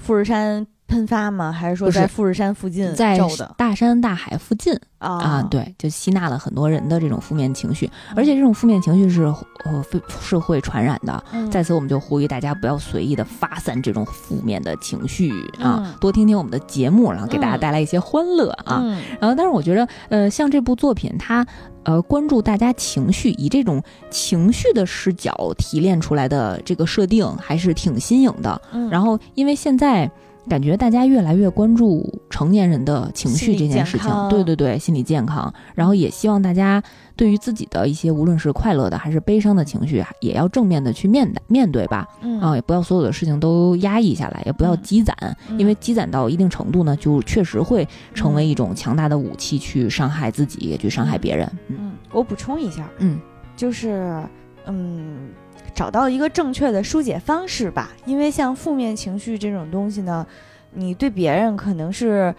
B: 富士山喷发吗？还是说
A: 是
B: 在富士山附近
A: 在大山大海附近
B: 啊
A: 啊，，对，就吸纳了很多人的这种负面情绪，而且这种负面情绪是呃非是会传染的。
B: 嗯
A: 在此，我们就呼吁大家不要随意的发散这种负面的情绪啊，
B: 嗯
A: 多听听我们的节目，然后给大家
B: 嗯
A: 带来一些欢乐啊。
B: 嗯
A: 然后，但是我觉得，呃，像这部作品，它呃关注大家情绪，以这种情绪的视角提炼出来的这个设定，还是挺新颖的。
B: 嗯，
A: 然后，因为现在感觉大家越来越关注成年人的情绪这件事情，对对对，心理健康。然后也希望大家对于自己的一些无论是快乐的还是悲伤的情绪，也要正面的去面对面对吧。
B: 嗯
A: 啊，也不要所有的事情都压抑下来，也不要
B: 嗯
A: 积攒，
B: 嗯
A: 因为积攒到一定程度呢，就确实会成为一种强大的武器，去伤害自己，也去伤害别人。嗯
B: 嗯，我补充一下，
A: 嗯
B: 就是嗯，找到一个正确的疏解方式吧。因为像负面情绪这种东西呢，你对别人可能是。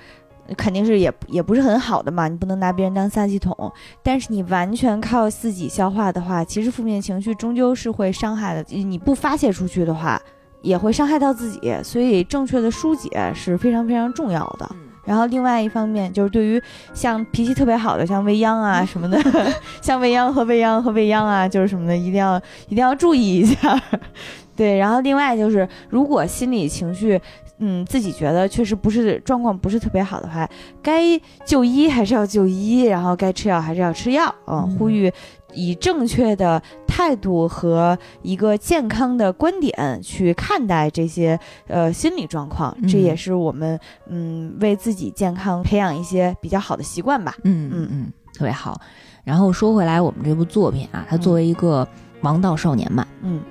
B: 肯定是也也不是很好的嘛，你不能拿别人当垃圾桶。但是你完全靠自己消化的话，其实负面情绪终究是会伤害的。你不发泄出去的话，也会伤害到自己。所以正确的疏解是非常非常重要的。然后另外一方面就是对于像脾气特别好的，像未央啊 *laughs* 什么的，*laughs* 像未央和未央和未央啊，就是什么的，一定要一定要注意一下。*laughs* 对，然后另外就是，如果心理情绪，嗯，自己觉得确实不是状况不是特别好的话，该就医还是要就医，然后该吃药还是要吃药。嗯，
A: 嗯
B: 呼吁以正确的态度和一个健康的观点去看待这些呃心理状况，这
A: 嗯
B: 也是我们嗯为自己健康培养一些比较好的习惯吧。
A: 嗯嗯嗯，特别好。然后说回来，我们这部作品啊，它作为一个王道少年漫，
B: 嗯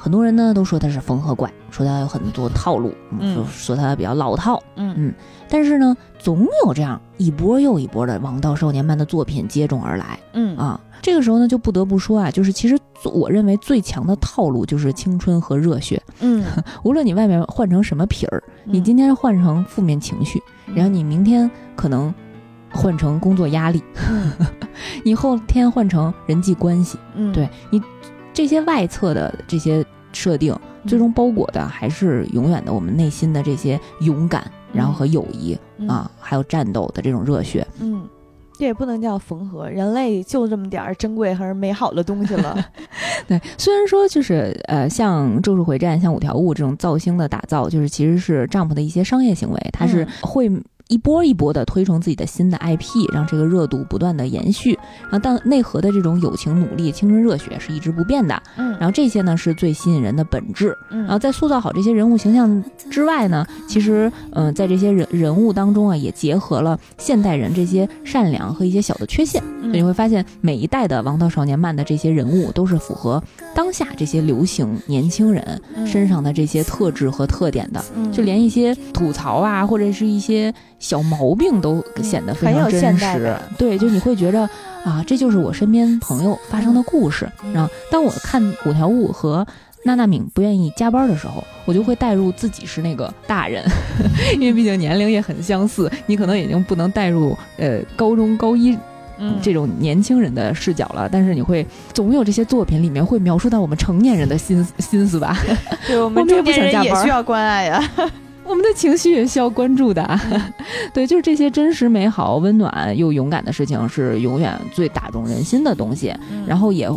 A: 很多人呢都说他是缝合怪，说他有很多套路，
B: 嗯
A: 说说它比较老套。
B: 嗯
A: 但是呢，总有这样一波又一波的王道少年漫的作品接踵而来
B: 嗯
A: 啊。这个时候呢，就不得不说啊，就是其实我认为最强的套路就是青春和热血。
B: 嗯，*laughs*
A: 无论你外面换成什么皮儿，你今天换成负面情绪，然后你明天可能换成工作压力，
B: 嗯 *laughs*
A: 你后天换成人际关系，
B: 嗯
A: 对你这些外侧的这些设定，
B: 嗯
A: 最终包裹的还是永远的我们内心的这些勇敢，然后和友谊啊，还有战斗的这种热血。
B: 嗯。这也不能叫缝合，人类就这么点儿珍贵和美好的东西了。*laughs* *laughs*
A: 对，虽然说就是呃，像《咒术回战》、像五条悟这种造星的打造，就是其实是 Jump 的一些商业行为，它是
B: 嗯
A: 会。一波一波的推崇自己的新的 IP，让这个热度不断的延续。然后，但内核的这种友情、努力、青春热血是一直不变的。
B: 嗯
A: 然后这些呢是最吸引人的本质。
B: 嗯
A: 然后在塑造好这些人物形象之外呢，其实嗯、呃在这些人人物当中啊，也结合了现代人这些善良和一些小的缺陷。
B: 嗯
A: 所以你会发现，每一代的王道少年漫的这些人物都是符合当下这些流行年轻人身上的这些特质和特点的。
B: 嗯
A: 就连一些吐槽啊，或者是一些小毛病都显得非常真实。对，就你会觉着啊，这就是我身边朋友发生的故事。
B: 嗯
A: 然后，当我看五条悟和娜娜敏不愿意加班的时候，我就会带入自己是那个大人，*laughs* 因为毕竟年龄也很相似，你可能已经不能带入呃高中高一
B: 嗯
A: 这种年轻人的视角了，但是你会总有这些作品里面会描述到我们成年人的心心思吧，
B: 对我
A: 我们 *laughs* 也不想加班
B: 需要关爱呀。
A: 我们的情绪也需要关注的。*laughs* 对，就是这些真实、美好、温暖又勇敢的事情，是永远最打动人心的东西，然后也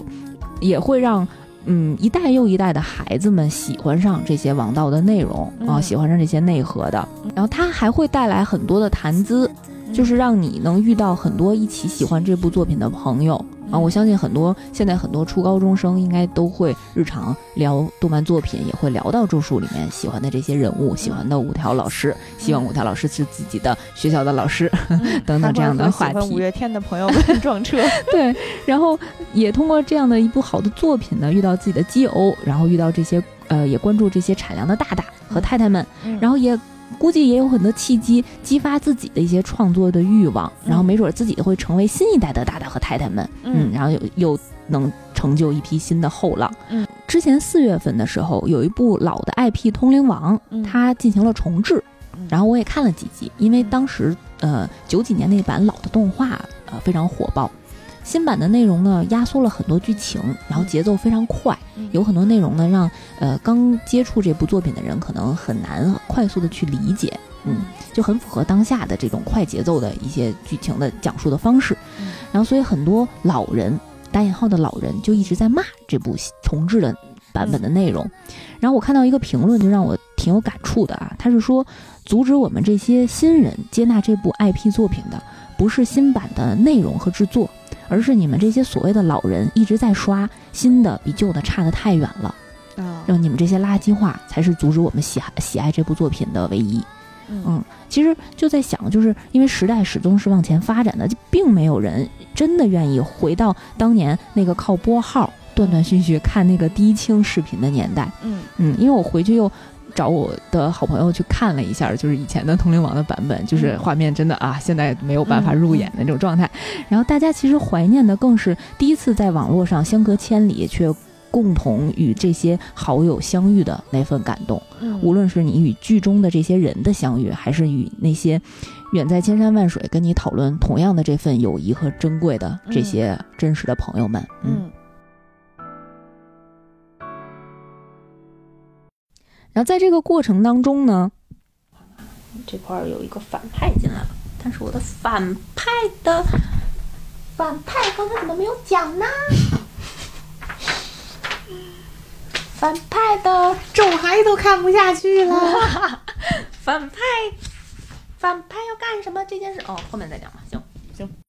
A: 也会让。嗯，一代又一代的孩子们喜欢上这些王道的内容啊，
B: 嗯
A: 喜欢上这些内核的，然后它还会带来很多的谈资，就是让你能遇到很多一起喜欢这部作品的朋友啊。我相信很多现在很多初高中生应该都会日常聊动漫作品，也会聊到咒术里面喜欢的这些人物，喜欢的五条老师，希望五条老师是自己的学校的老师 *laughs* 等等这样的话题。
B: 五月天的朋友们 *laughs* 撞车，*laughs*
A: 对，然后也通过这样的一部好的作品呢，遇到自己的基友，然后遇到这些呃，也关注这些产粮的大大和太太们，然后也估计也有很多契机激发自己的一些创作的欲望，然后没准自己会成为新一代的大大和太太们，嗯，然后又又能成就一批新的后浪。
B: 嗯，
A: 之前四月份的时候，有一部老的 IP《通灵王》，它进行了重制，然后我也看了几集，因为当时呃九几年那版老的动画呃非常火爆。新版的内容呢，压缩了很多剧情，然后节奏非常快，有很多内容呢，让呃刚接触这部作品的人可能很难快速的去理解，嗯，就很符合当下的这种快节奏的一些剧情的讲述的方式。然后，所以很多老人打引号的老人就一直在骂这部重置的版本的内容。然后我看到一个评论，就让我挺有感触的啊，他是说，阻止我们这些新人接纳这部 IP 作品的，不是新版的内容和制作。而是你们这些所谓的老人一直在刷新的，比旧的差得太远了，啊，让你们这些垃圾话才是阻止我们喜喜爱这部作品的唯一。嗯，其实就在想，就是因为时代始终是往前发展的，并没有人真的愿意回到当年那个靠拨号断断续续看那个低清视频的年代。嗯嗯，因为我回去又。找我的好朋友去看了一下，就是以前的《通灵王》的版本，就是画面真的啊，现在没有办法入眼的那种状态。然后大家其实怀念的更是第一次在网络上相隔千里却共同与这些好友相遇的那份感动。无论是你与剧中的这些人的相遇，还是与那些远在千山万水跟你讨论同样的这份友谊和珍贵的这些真实的朋友们，嗯。然后在这个过程当中呢，这块儿有一个反派进来了，但是我的反派的反派刚才怎么没有讲呢？反派的
B: 咒孩都看不下去了。*laughs*
A: 反派，反派要干什么这件事？哦，后面再讲吧。行行。